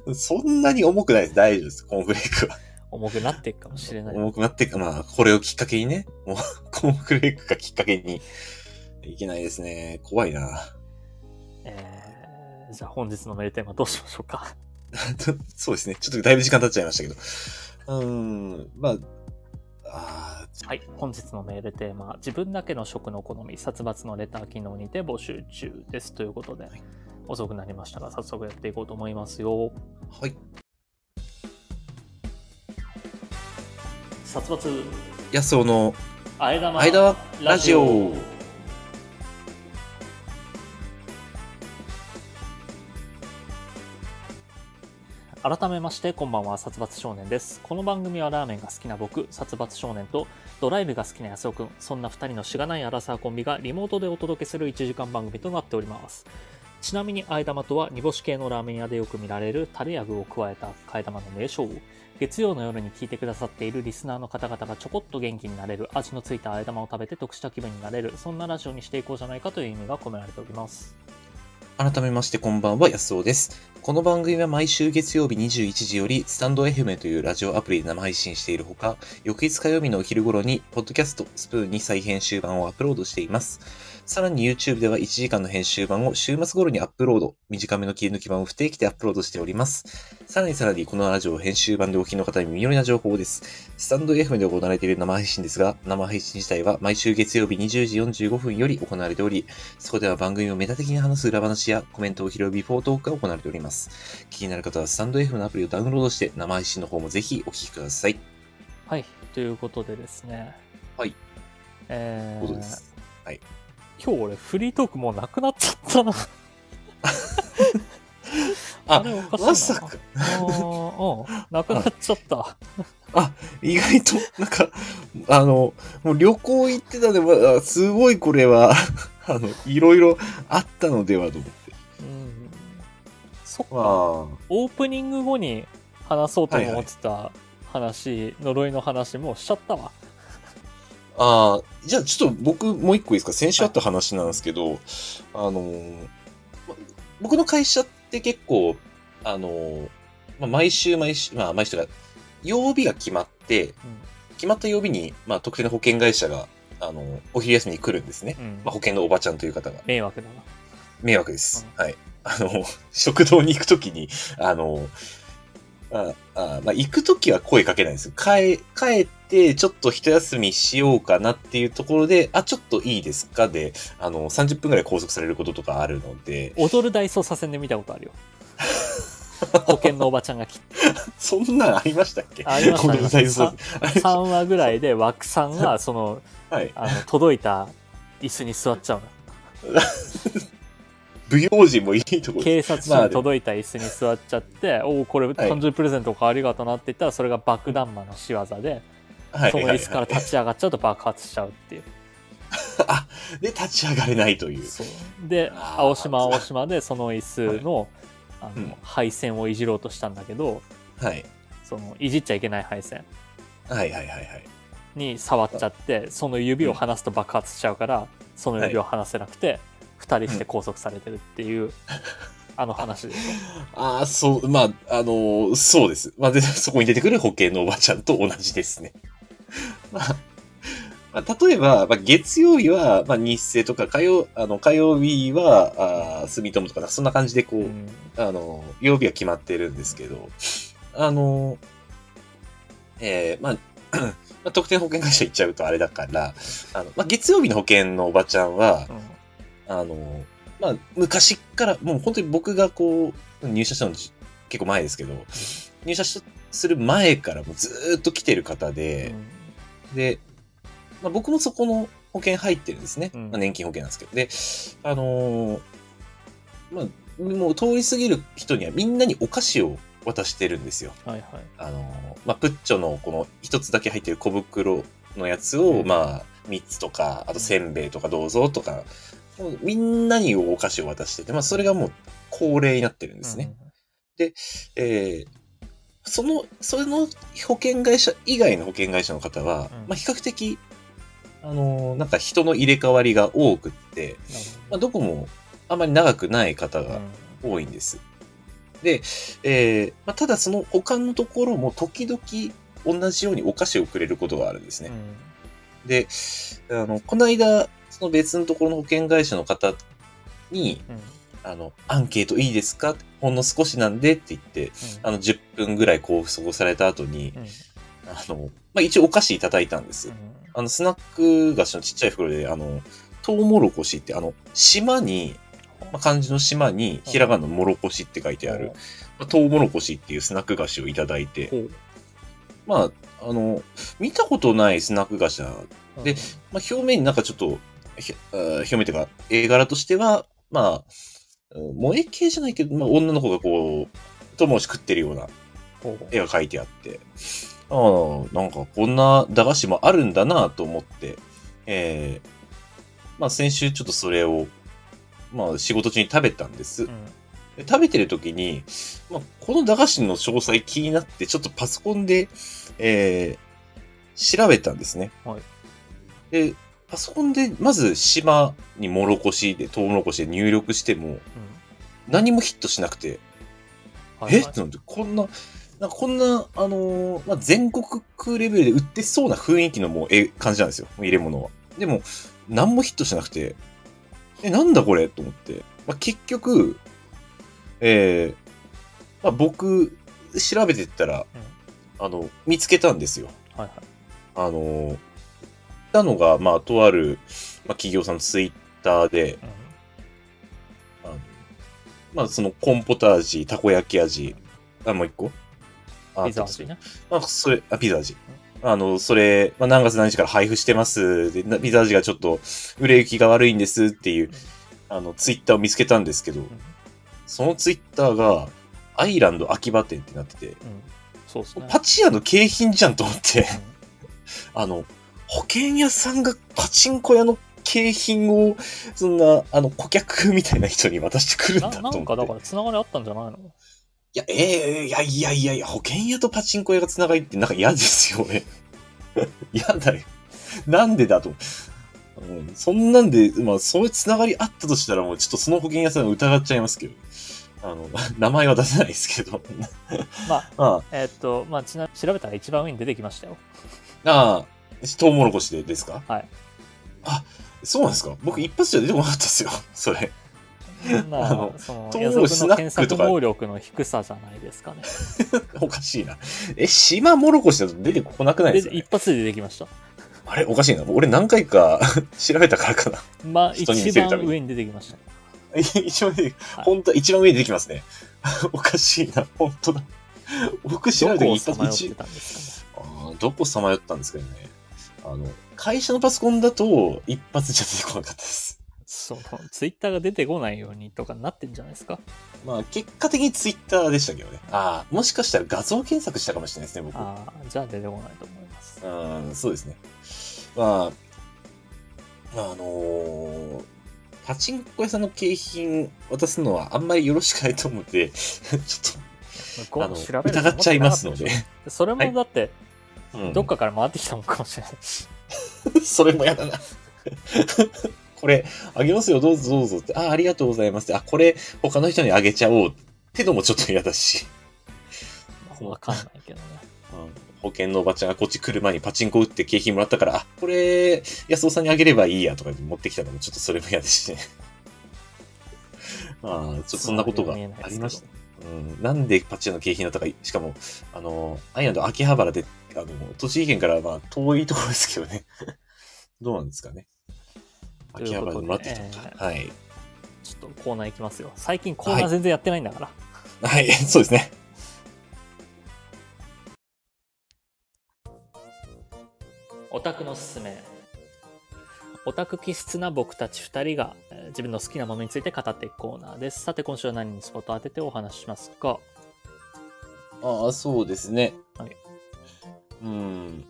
そんなに重くないです。大丈夫です。コーンフレークは。重くなっていくかもしれない。重くなってか、まあ、これをきっかけにね、もう、コーンフレークがきっかけに、いけないですね。怖いな。えー、じゃあ本日のメールテーマどうしましょうか？そうですね。ちょっとだいぶ時間経っちゃいましたけど。うーん、まあ、あはい。本日のメールテーマ、自分だけの食の好み、殺伐のレター機能にて募集中です。ということで、はい遅くなりましたが、早速やっていこうと思いますよ。ーはい。殺伐、安尾の間はラジオ。改めまして、こんばんは、殺伐少年です。この番組はラーメンが好きな僕、殺伐少年と、ドライブが好きな安尾くん、そんな二人のしがないアラサーコンビがリモートでお届けする1時間番組となっております。ちなみに、あえ玉とは煮干し系のラーメン屋でよく見られるタレや具を加えた替え玉の名称。月曜の夜に聞いてくださっているリスナーの方々がちょこっと元気になれる味のついたあえ玉を食べて得した気分になれる、そんなラジオにしていこうじゃないかという意味が込められております。改めましてこんばんは、安尾です。この番組は毎週月曜日21時より、スタンド FM というラジオアプリで生配信しているほか、翌日火曜日のお昼頃に、ポッドキャストスプーンに再編集版をアップロードしています。さらに YouTube では1時間の編集版を週末頃にアップロード、短めの切り抜き版を不定期でアップロードしております。さらにさらにこのラジオ編集版でお聞きの方に耳寄りな情報です。スタンド FM で行われている生配信ですが、生配信自体は毎週月曜日20時45分より行われており、そこでは番組をメタ的に話す裏話やコメントを拾うビフォートークが行われております。気になる方はスタンド FM のアプリをダウンロードして生配信の方もぜひお聞きください。はい。ということでですね。はい。えーことです。今日俺フリートークもうなくなっちゃったな。あれおかしいな。まさか、あーうん。なくなっちゃった。意外と、なんか、あの、もう旅行行ってたで、まあすごいこれは、あの、いろいろあったのではと思って。うん。そっか。まオープニング後に話そうと思ってた話、呪いの話もうしちゃったわ。あ、あーじゃあちょっと僕もう一個いいですか？先週あった話なんですけど、あのー、ま僕の会社って結構、あのー、まあ、毎週毎週、まあ毎週が、曜日が決まって、決まった曜日に、まあ、特定の保険会社が、あの、お昼休みに来るんですね。うん。うんまあ、保険のおばちゃんという方が。迷惑だな。迷惑です。はい。あの、食堂に行くときに、あの、ああまあ、行くときは声かけないんですよ。帰、帰って、ちょっと一休みしようかなっていうところで、あ、ちょっといいですか？で、あの、30分くらい拘束されることとかあるので、踊る大捜査線で見たことあるよ。保険のおばちゃんが来て。そんなんありましたっけ？ありましたこの大さ捜3話ぐらいで枠さんが、その、はい。あの、届いた椅子に座っちゃうの。不用心もいいところ。警察署に届いた椅子に座っちゃって、おお、これ誕生日プレゼントおありがとうなって言ったら、それが爆弾魔の仕業で、はい。その椅子から立ち上がっちゃうと爆発しちゃうっていう。あ、で、立ち上がれないという。で、青島は青島でその椅子の、あうん。の、配線をいじろうとしたんだけど、はい。その、いじっちゃいけない配線。はいはいはいはい。に触っちゃって、その指を離すと爆発しちゃうから、その指を離せなくて、二人して拘束されてるっていう、あの話でし ああ、そう、まあ、あのーそうです。まあ、で、そこに出てくる保険のおばちゃんと同じですね。まあ、まあ、例えば、まあ、月曜日は、まあ、日生とか、火曜、あの、火曜日は、あー住友とか、そんな感じで、こょ。う、うんあの、曜日は決まってるんですけど、あの、えーまあ、まあ、特定保険会社行っちゃうとあれだから、あの、まあ、月曜日の保険のおばちゃんはう、んあの、まあ、昔っから、もう本当に僕がこう、入社したのじ結構前ですけど、入社しする前からもうずーっと来てる方で、で、まあ、僕もそこの保険入ってるんですね。うんまあ、年金保険なんですけど。で、あのーまあ、もう通り過ぎる人にはみんなにお菓子を渡してるんですよ。はいはい。あのーまあ、プッチョのこの一つだけ入ってる小袋のやつを、うんまあ、三つとか、あとせんべいとかどうぞとか、もうみんなにお菓子を渡してて、まあ、それがもう恒例になってるんですね。えーその、その保険会社以外の保険会社の方は、うんまあ、比較的、あのーなんか人の入れ替わりが多くって、まあ、どこもあまり長くない方が多いんです。で、えーまあ、ただその他のところも時々同じようにお菓子をくれることがあるんですね。うんで、あの、この間、その別のところの保険会社の方に、うんあの、アンケートいいですか？ほんの少しなんでって言って、あの、10分ぐらいこう、過ごされた後に、うん。うんあの、まあ、一応お菓子いただいたんです。あの、スナック菓子のちっちゃい袋で、あの、トウモロコシって、あの、島に、まあ、漢字の島に、ひらがなのもろこしって書いてある、まあ、トウモロコシっていうスナック菓子をいただいて、まあ、あの、見たことないスナック菓子なでまあ、表面になんかちょっと、表面というか、絵柄としては、まあ、うん萌え系じゃないけど、まあ、女の子がこう、トウモロコシ食ってるような絵が描いてあって、ああ、なんかこんな駄菓子もあるんだなと思って、えーまあ先週ちょっとそれを、まあ仕事中に食べたんです。うんで食べてる時に、まあ、この駄菓子の詳細気になって、ちょっとパソコンで、えー調べたんですね。はいで、パソコンで、まず島にもろこしで、トウモロコシで入力しても、何もヒットしなくて、はいはいえ？ってなって、こんな、なんかこんな、あのーまあ、全国区レベルで売ってそうな雰囲気のもう、え、感じなんですよ。入れ物は。でも、何もヒットしなくて、え、なんだこれ？と思って。まあ、結局、えーまあ、僕、調べてったら、あの、見つけたんですよ。はいはいあのーたのが、まあ、とある、まあ、企業さんのツイッターで、あのまあ、そのコーンポタージ、たこ焼き味、あ、もう一個？あピザ味ね。まあ、それ、あ、ピザ味。あの、それ、まあ、何月何日から配布してます。で、なピザ味がちょっと、売れ行きが悪いんですっていう、あの、ツイッターを見つけたんですけど、そのツイッターが、アイランド秋葉店ってなってて、うん。そうね。パチ屋の景品じゃんと思って、う あの、保険屋さんがパチンコ屋の景品を、そんな、あの、顧客みたいな人に渡してくるんだんと思って。ななんかだからつながりあったんじゃないの？いや、ええいやいやいやいや、保険屋とパチンコ屋が繋がりってなんか嫌ですよね。嫌だよ。なんでだと。うんそんなんで、まあ、そういう繋がりあったとしたら、もうちょっとその保険屋さんを疑っちゃいますけど。あの、名前は出せないですけど。まあ、あえーっと、まあ、ちな調べたら一番上に出てきましたよ。あ、ああ、トウモロコシでですか？はい。あ、そうなんですか？僕一発じゃ出てこなかったですよ。それ。まああの、その、トウ野モロコシの検索能力の低さじゃないですかね。おかしいな。え、島モロコシだと出てこなくないですか、ね？で一、発で出てきました。あれおかしいな。俺何回か 調べたからかな。まあ、一番上に出てきました。一番上に、はい本当は一番上に出てきますね。おかしいな。本当だ。僕調べた時一発さまよったんですかどこさまよったんですけどね。あの、会社のパソコンだと一発じゃ出てこなかったです。その、ツイッターが出てこないようにとかなってんじゃないですか？まあ、結果的にツイッターでしたけどね。ああ、もしかしたら画像検索したかもしれないですね、僕。ああ、じゃあ出てこないと思います。うん、そうですね。まあ、まあ、あのーパチンコ屋さんの景品渡すのはあんまりよろしくないと思って、ちょっと疑っちゃいますのでそれもだって、と、うんどっかから回ってきたのかもしれないし。それもやだな。これ、あげますよ、どうぞどうぞって、あ、ありがとうございますって、あ、これ、他の人にあげちゃおうってのもちょっと嫌だし、まあわかんないけどね。うん保険のおばちゃんがこっち来る前にパチンコ打って景品もらったから、あ、これ、安尾さんにあげればいいやとか持ってきたのもちょっとそれも嫌ですしね。まあ、ちょっとそんなことがありました。うん、なんでパチ屋の景品だったか、しかも、あの、アイランド秋葉原で、あの、栃木県からまあ遠いところですけどね。どうなんですかね。秋葉原でもらってきたのか。ということはい。ちょっとコーナー行きますよ。最近コーナー全然やってないんだから。はい、そうですね。オタクのすすめ。オタク気質な僕たち2人が、えー自分の好きなものについて語っていくコーナーです。さて今週は何にスポットを当ててお話ししますか？ああ、そうですね。はい。うん。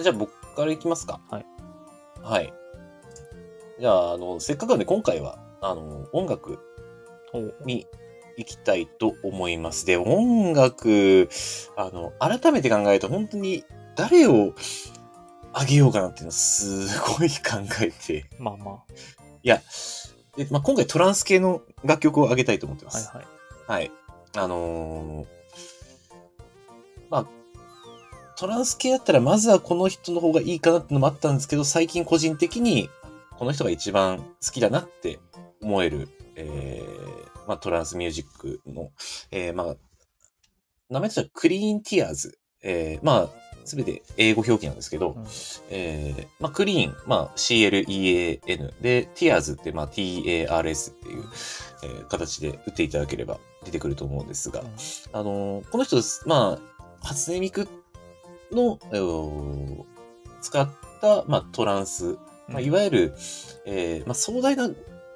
じゃあ僕からいきますか。はい。はい。じゃあ、あの、せっかくなんで今回は、あの、音楽に行きたいと思います。で、音楽、あの、改めて考えると本当に誰をあげようかなっていうのをすごい考えて、まあまいや、でまあ、今回トランス系の楽曲をあげたいと思ってまあ。はいす。はい。はい。あのーまあ、トランス系だったらまずはこの人の方がいいかなってのもあったんですけど、最近個人的にこの人が一番好きだなって思える、えー、まあトランスミュージックの、えー、まあ、名前としてはクリーンティアーズ。えー、まあ、すべて英語表記なんですけど、うん。えー、まあ、クリーン、まあ、CLEAN で、Tears って、まあ、TARS っていう、えー形で打っていただければ出てくると思うんですが、あのーこの人、まあ、初音ミクの、えー使った、まあ、トランス、まあ、いわゆる、えーまあ、壮大な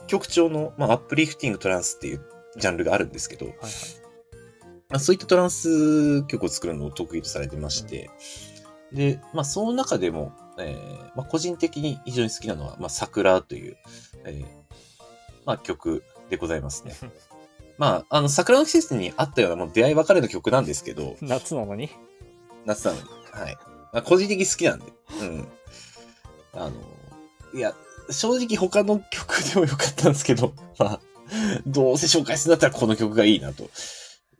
曲調の、まあ、アップリフティングトランスっていうジャンルがあるんですけど、はいはい。まあ、そういったトランス曲を作るのを得意とされてまして、で、まあ、その中でも、えーまあ、個人的に非常に好きなのは、まあ、桜という、えーまあ、曲でございますね。まあ、あの、桜の季節にあったような、もう出会い別れの曲なんですけど、夏なのに？夏なのに。はい。まあ、個人的に好きなんで。うん。あの、いや、正直他の曲でもよかったんですけど、まあ、どうせ紹介するんだったらこの曲がいいな、と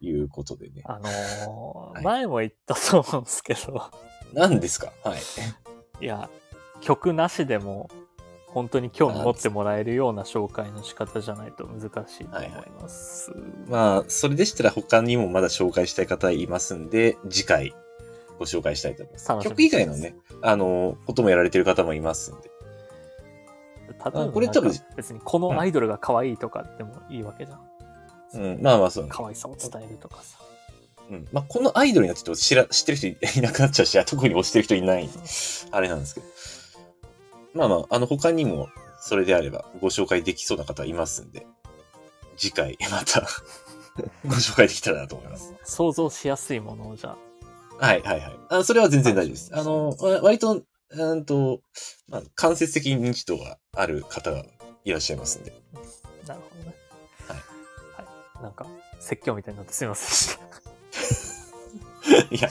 いうことでね。あのーはい前も言ったと思うんですけど、何ですか？はい。いや、曲なしでも本当に興味持ってもらえるような紹介の仕方じゃないと難しいと思います。まあ、それでしたら他にもまだ紹介したい方いますんで、次回ご紹介したいと思います。楽しみ曲以外のね、あの、こともやられてる方もいますんで。例えばこれ多分なんか別にこのアイドルが可愛いとかでもいいわけじゃん。うん、まあまあそう、可愛さを伝えるとかさ。うん。まあ、このアイドルにはちょっと知ら、知ってる人いいなくなっちゃうし、特に推してる人いないあれなんですけど。まあまあ、あの、他にも、それであれば、ご紹介できそうな方いますんで、次回、また、ご紹介できたらなと思います。想像しやすいものをじゃあ。はい、はい、はい。あそれは全然大丈夫です。あの、わ割と、うんと、まあ、間接的に認知度がある方がいらっしゃいますんで。なるほどね。なんか、説教みたいになってすみませんでした。いや、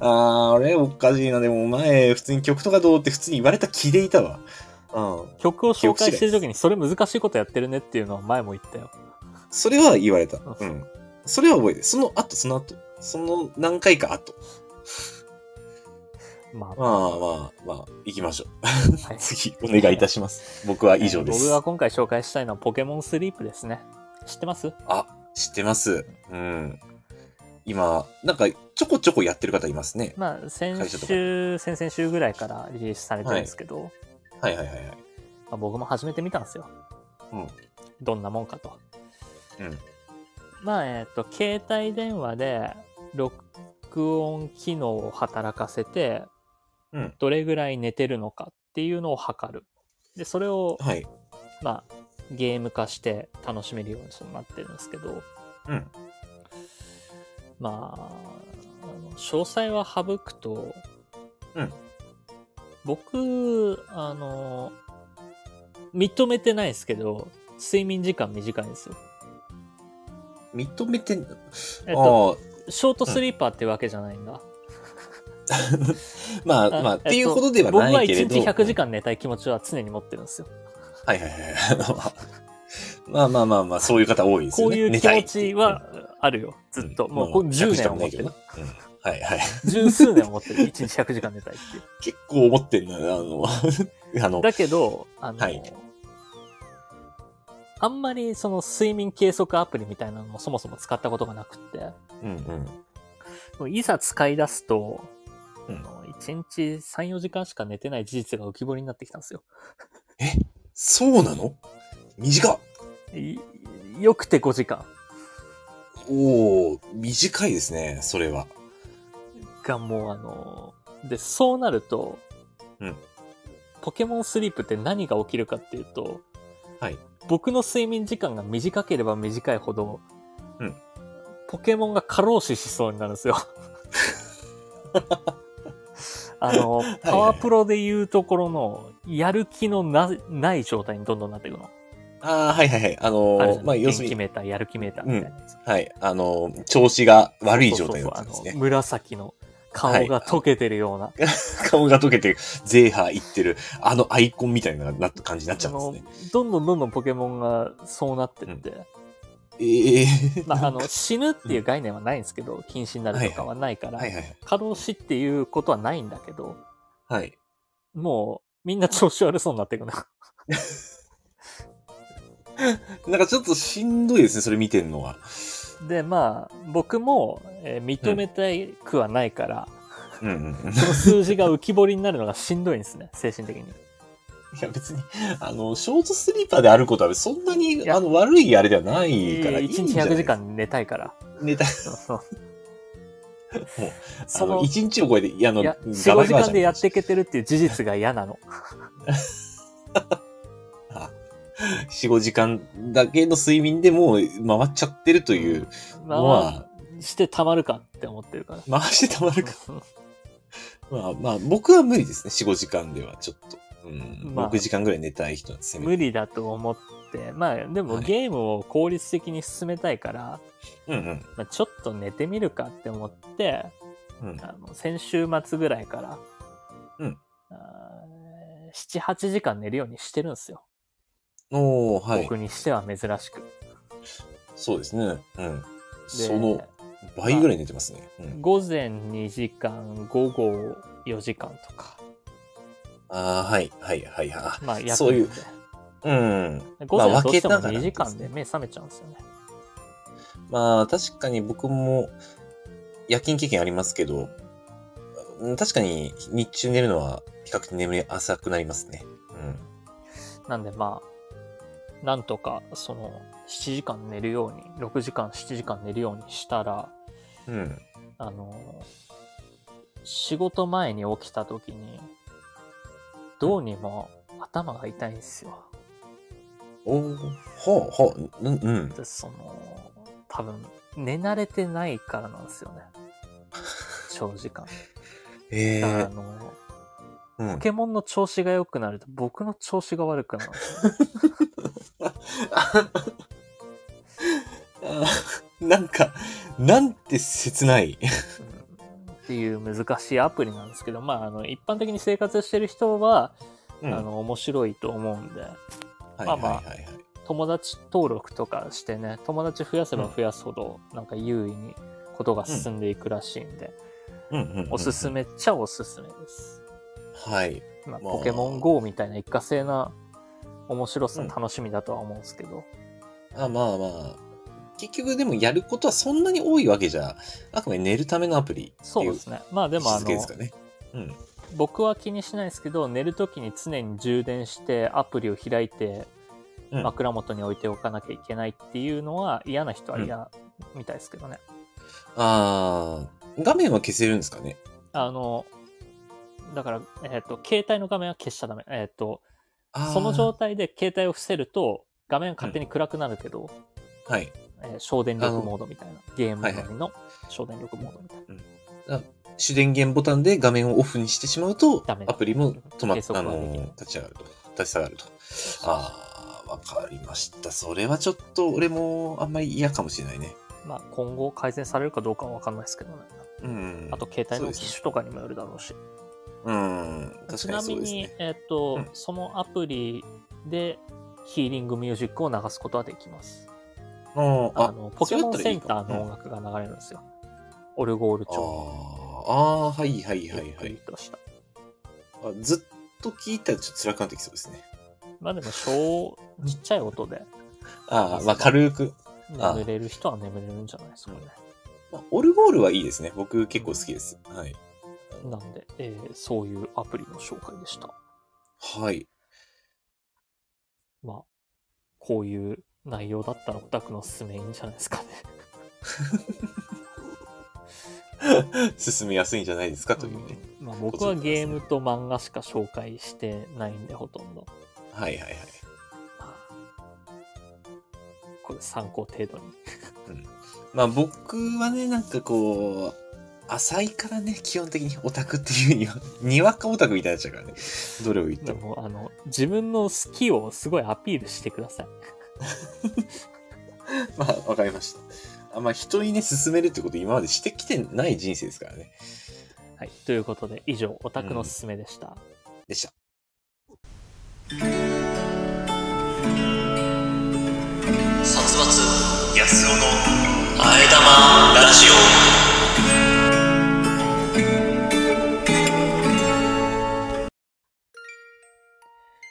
あれおかしいな。でも前、普通に曲とかどうって普通に言われた気でいたわ。うん。曲を紹介してる時にそれ難しいことやってるねっていうのは前も言ったよ。それは言われた。あうん。それは覚えてる。その後、その後。その何回か後。まあ、まあまあまあ、行きましょう。はい 次、お願いいたします。僕は以上です。僕が今回紹介したいのはポケモンスリープですね。知ってます？あ、知ってます。うん。今、なんか、ちょこちょこやってる方いますね。まあ、先週、先々週ぐらいからリリースされてるんですけど、はいはいはいはい。まあ、僕も始めてみたんですよ。うん。どんなもんかと。うん。まあ、えっ、と、携帯電話で録音機能を働かせて、うん。どれぐらい寝てるのかっていうのを測る。で、それを、はい。まあ、ゲーム化して楽しめるようになってるんですけど、うん。まあ、詳細は省くと、うん僕、あの、認めてないですけど、睡眠時間短いんですよ。認めてん、えっと、あショートスリーパーってわけじゃないんだ。あ、まあ、まあ、っていうほどでは僕はないけれ1ど。日100時間寝たい気持ちは常に持ってるんですよ。はいはいはい。まあまあまあまあ、そういう方多いですよね。こういう気持ちはあるよ。ずっと。もうこれ10年は持ってる。うんはいはい。十数年は持ってる。1日100時間寝たいっていう。結構思ってんのよ、あの、あの、だけど、あの、はいあんまりその睡眠計測アプリみたいなのもそもそも使ったことがなくって、うんうん。いざ使い出すと、うんあの1日3、4時間しか寝てない事実が浮き彫りになってきたんですよ。そうなの？短っいよくて5時間おお短いですね、それは。がもうあの、で、そうなると、うんポケモンスリープって何が起きるかっていうと、はい。僕の睡眠時間が短ければ短いほど、うんポケモンが過労死しそうになるんですよ。あの、パワープロでいうところの、やる気のなない状態にどんどんなっていくの？ああ、はいはいはい。あのあるじゃんまあ、要するに、元気メーター、やる気メーターみたいなやつ。はい。あの調子が悪い状態になってますねそうそうそうあの。紫の顔が溶けてるような。顔が溶けて、ゼーハーいってる、あのアイコンみたいなな感じになっちゃうんですね。どんどんどんどんポケモンがそうなってって、ええまあ、あの、死ぬっていう概念はないんですけど、禁止になるとかはないから、はいはい過労死っていうことはないんだけど、はい。もう、みんな調子悪そうになっていくな。なんかちょっとしんどいですね、それ見てんのは。で、まあ、僕も、えー認めたくはないから、うんうんうん。いその数字が浮き彫りになるのがしんどいんですね、精神的に。や別に、あの、ショートスリーパーであることはそんなに、やあの、悪いあれではないからいいん1日じゃない100時間寝たいから。寝たい。そうそうそそのの、1日を超えて、いや、あの、いや、ガ4、5時間でやっていけてるっていう事実が嫌なの。4、5時間だけの睡眠でもう回っちゃってるというまのは、あ、してたまるかって思ってるから。回してたまるか。まあまあ、僕は無理ですね、4、5時間ではちょっと。うん、まあ6時間ぐらい寝たい人はせ無理だと思って、まあ、でもはいゲームを効率的に進めたいから、うんうん。まあ、ちょっと寝てみるかって思って、うん。あの先週末ぐらいから、うんあー7、8時間寝るようにしてるんですよ。おー、はい。僕にしては珍しく。そうですね。うん。でその倍ぐらい寝てますね。うん。午前2時間、午後4時間とか。ああ、はい、はい、はい、はまあ、やそういううん。午前はどうしてもまあ分けながら2時間で目覚めちゃうんですよね。まあ、確かに僕も夜勤経験ありますけど、うん確かに日中寝るのは比較的眠り浅くなりますね。なんでまあ、なんとか、その、7時間寝るように、6時間、7時間寝るようにしたら、うん。うん。あの、仕事前に起きた時に、どうにも頭が痛いんですよ。おー、ほう、ほう、うん、うん。で、その、多分、寝慣れてないからなんですよね。長時間。えだからあえの、うんポ。ケモンの調子が良くなると僕の調子が悪くなるんですよ。あなんか、なんて切ない。うんっていう難しいアプリなんですけど、まあ、あの、一般的に生活してる人は、うんあの、面白いと思うんで、はいまあまあ。友達登録とかしてね、友達増やせば増やすほど、なんか優位にことが進んでいくらしいんで、うんうんうんうんおすす。めっちゃおすすめです。はい。まあ、まあポケモン GO みたいな一過性な面白さ、うん楽しみだとは思うんですけど、あまあまあ。結局でもやることはそんなに多いわけじゃ、あくまで寝るためのアプリそうですね。まあで位もあの置づけですか、ね。うん。僕は気にしないですけど、寝るときに常に充電してアプリを開いてうん枕元に置いておかなきゃいけないっていうのは嫌な人は嫌みたいですけどね。ああ、画面は消せるんですかね？あの、だから、えっ、と、携帯の画面は消しちゃダメ。えっ、ーその状態で携帯を伏せると画面勝手に暗くなるけど、はい。えー省電力モードみたいな。ゲームのみの省電力モードみたいな。主電源ボタンで画面をオフにしてしまうとアプリも止まっ計測あの立ち上がると。立ち下がると。ああ、わかりました。それはちょっと俺もあんまり嫌かもしれないね。まあ、今後改善されるかどうかはわかんないですけどね。うん。あと、携帯の機種とかにもよるだろうし。うん。確ちかにそなみに、うですね。えっ、と、うんそのアプリでヒーリングミュージックを流すことはできます。ああの、ポケモンセンターの音楽。楽が流れるんですよ。オルゴールあ調ーあー、はいはいはいはい。とした。あずっと聞いたらちょっと辛くなってきそうですね。まあでも、小、ちっちゃい音でああ、まあ軽く。あ眠れる人は眠れるんじゃないですかね。まあ、オルゴールはいいですね。僕結構好きです。はい。なんで、えーそういうアプリの紹介でした。はい。まあ、こういう内容だったらオタクのおすすめいいんじゃないですかね。進めやすいんじゃないですかというね。うんまあ、僕はゲームと漫画しか紹介してないんで、ほとんど。はいはいはい。まあこれ参考程度に。まあ僕はね、なんかこう、浅いからね、基本的にオタクっていうには、にわかオタクみたいになっちゃうからね。どれを言ってでも。も、あの、自分の好きをすごいアピールしてください。まあ、わかりました。あんま人にね、勧めるってこと今までしてきてない人生ですからね。はい。ということで、以上、オタクのおすすめでした。でした。殺伐安男のあえ玉ラジ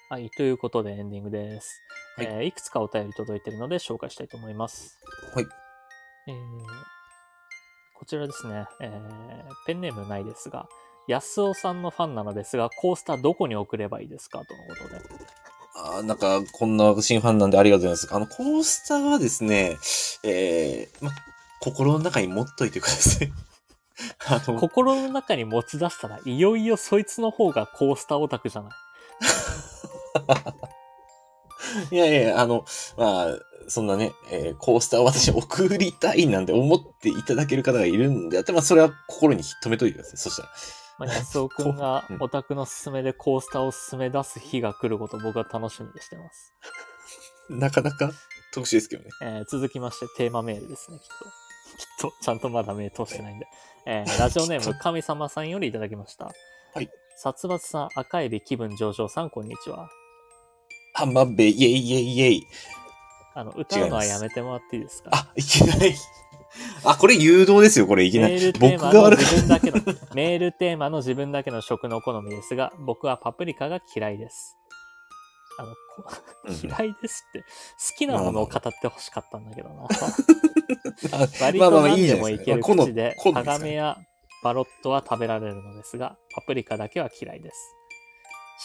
はい。ということで、エンディングです。はいいえーいくつかお便り届いているので紹介したいと思います。はい。えーこちらですね、えーペンネームないですが、安尾さんのファンなのですが、コースターどこに送ればいいですか？とのことで。あーなんか、こんな新ファンなんでありがとうございます。あの、コースターはですね、えー、ま、心の中に持っといてください。あの、心の中に持ち出したら、いよいよそいつの方がコースターオタクじゃない？いやいや、あの、まあ、そんなね、えーコースターを私送りたいなんて思っていただける方がいるんであって、まあ、それは心に留めといてください。そしたら。まあ、安尾くんが うんオタクの勧めでコースターを勧め出す日が来ることを僕は楽しみにしてます。なかなか特殊ですけどね。えー続きましてテーマメールですね、きっと。きっと、ちゃんとまだメール通してないんで。えー ラジオネーム神様さんよりいただきました。はい。殺伐さん、赤エビ気分上々さん、こんにちは。ハンマーベイ、イェイイェイイェイ。あの、歌うのはやめてもらっていいですか？あ、いけない。あ、これ誘導ですよ、これいけない。メールテー僕が悪く自分だけの、メールテーマの自分だけの食の好みですが、僕はパプリカが嫌いです。あの、嫌いですって、好きなものを語ってほしかったんだけどな。あ割と何でもいける口で、タガメやバロットは食べられるのですが、パプリカだけは嫌いです。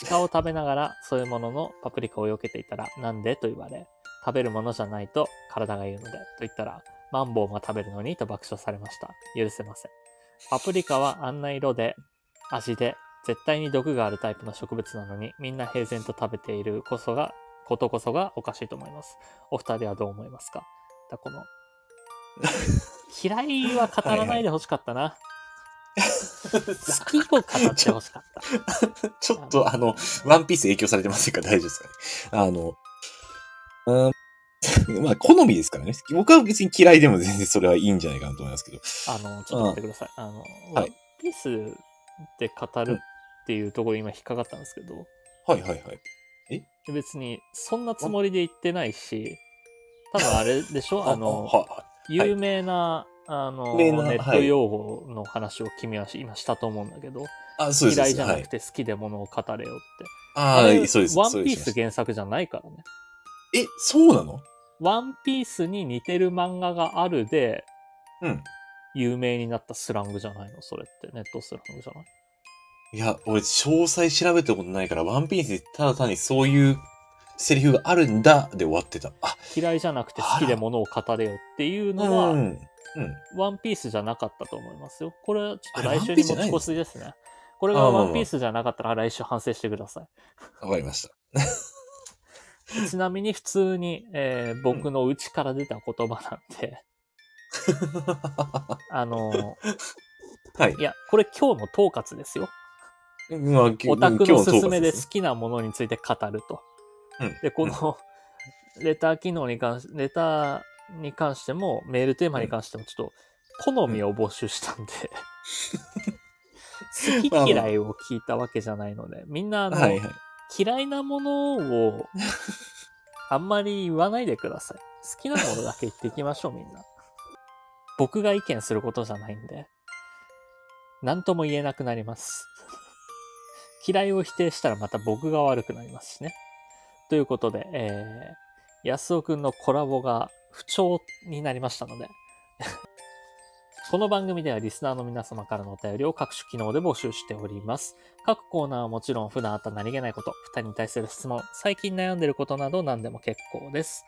鹿を食べながら、そういうもののパプリカを避けていたら、なんでと言われ、食べるものじゃないと体が言うので、と言ったら、マンボウが食べるのにと爆笑されました。許せません。パプリカはあんな色で、味で、絶対に毒があるタイプの植物なのに、みんな平然と食べているこそが、ことこそがおかしいと思います。お二人はどう思いますか？だこの、嫌いは語らないでほしかったな。好 きを語ってほしか？った。ちょっとあの、ワンピース影響されてませんか？大丈夫ですかね？あの、うん、まあ、好みですからね。僕は別に嫌いでも全然それはいいんじゃないかなと思いますけど。あの、ちょっと待ってください。あの、ワンピースで語るっていうところ今引っかかったんですけど、はいはいはい。別にそんなつもりで言ってないし、多分あれでしょ？あの、有名な、あの、ネット用語の話を君は今したと思うんだけど、あ、そうです。嫌いじゃなはいくて好きでものを語れよって。あれあ、そうです。ワンピース原作じゃないからね。え、そうなの？ワンピースに似てる漫画があるで、うん。有名になったスラングじゃないの？それって。ネットスラングじゃない？いや、俺、詳細調べたことないから、ワンピースでただ単にそういうセリフがあるんだで終わってた。あ、嫌いじゃなくて好きでものを語れよっていううのは、ん。うん。ワンピースじゃなかったと思いますよ。これはちょっと来週に持ち越しですね。これがワンピースじゃなかったら来週反省してくださわかりました。い。ちなみに普通に、えー僕の内から出た言葉なんで、あのはいい。や、これ今日の統括ですよ。まあ、オタクのすすめで好きなものについて語ると。うんで、この、レター機能に関し、レターに関しても、メールテーマに関しても、ちょっと、好みを募集したんで、好き嫌いを聞いたわけじゃないので、みんな、あの、はいはい。嫌いなものを、あんまり言わないでください。好きなものだけ言っていきましょう、みんな。僕が意見することじゃないんで、何とも言えなくなります。嫌いを否定したらまた僕が悪くなりますしね。ということで、えー、安尾くんのコラボが不調になりましたので、この番組ではリスナーの皆様からのお便りを各種機能で募集しております。各コーナーはもちろん普段あった何気ないこと、二人に対する質問、最近悩んでることなど何でも結構です。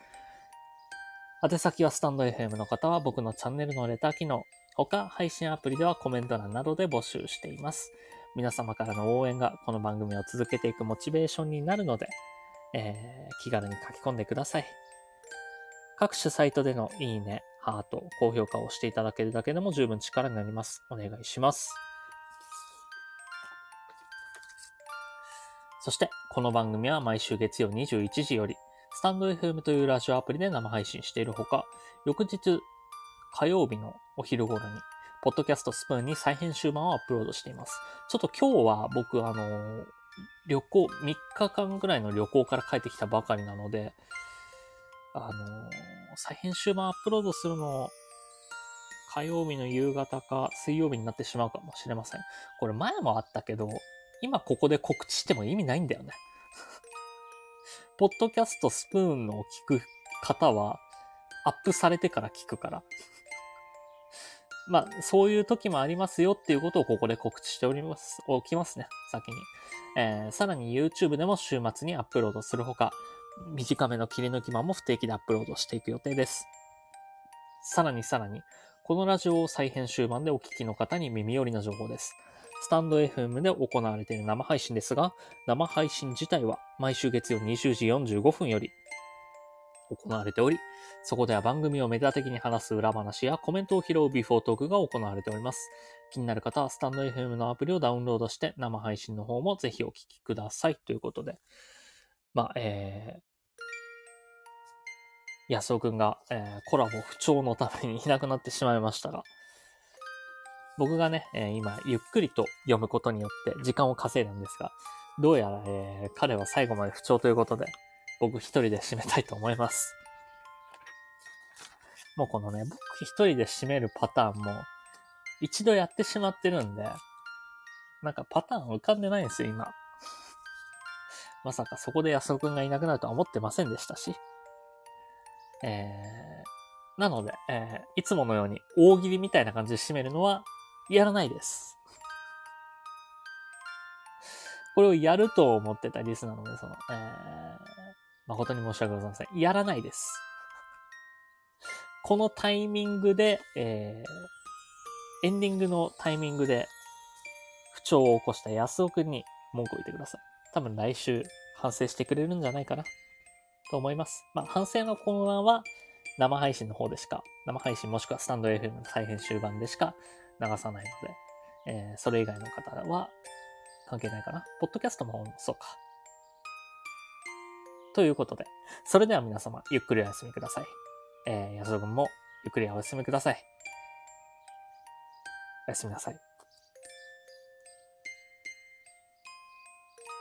宛先はスタンド FM の方は僕のチャンネルのレター機能、他配信アプリではコメント欄などで募集しています。皆様からの応援がこの番組を続けていくモチベーションになるので、えー気軽に書き込んでください。各種サイトでのいいね、ハート、高評価をしていただけるだけでも十分力になります。お願いします。そして、この番組は毎週月曜21時より、スタンド FM というラジオアプリで生配信しているほか、翌日、火曜日のお昼頃に、ポッドキャストスプーンに再編集版をアップロードしています。ちょっと今日は僕、あの、旅行、3日間ぐらいの旅行から帰ってきたばかりなので、あの、再編集版アップロードするの、火曜日の夕方か水曜日になってしまうかもしれません。これ前もあったけど、今ここで告知しても意味ないんだよね。ポッドキャストスプーンのを聞く方は、アップされてから聞くから。まあ、そういう時もありますよっていうことをここで告知しております。おきますね、先に。えーさらに YouTube でも週末にアップロードするほか、短めの切り抜き版も不定期でアップロードしていく予定です。さらにさらに、このラジオを再編集版でお聞きの方に耳寄りな情報です。スタンド FM で行われている生配信ですが、生配信自体は毎週月曜20時45分より行われており、そこでは番組をメタ的に話す裏話やコメントを拾うビフォートークが行われております。気になる方はスタンド FM のアプリをダウンロードして生配信の方もぜひお聞きくださいということで。まあ、えー、安尾くんが、えーコラボ不調のためにいなくなってしまいましたが、僕がね、えー今、ゆっくりと読むことによって時間を稼いだんですが、どうやら、えー彼は最後まで不調ということで、僕一人で締めたいと思います。もうこのね、僕一人で締めるパターンも、一度やってしまってるんで、なんかパターン浮かんでないんですよ、今。まさかそこで安尾くんがいなくなるとは思ってませんでしたし。えー、なので、えーいつものように大喜利みたいな感じで締めるのは、やらないです。これをやると思ってたリスナーの皆様、えー、誠に申し訳ございません。やらないです。このタイミングで、えー、エンディングのタイミングで不調を起こした安尾くんに文句を言ってください。多分来週反省してくれるんじゃないかなと思います。まあ、反省のコーナーは生配信の方でしか、生配信もしくはスタンド FM の再編集版でしか流さないので、えーそれ以外の方は関係ないかな。ポッドキャストもそうか。ということで、それでは皆様、ゆっくりお休みください。えー、安田君もゆっくりお休みください。おやすみなさい。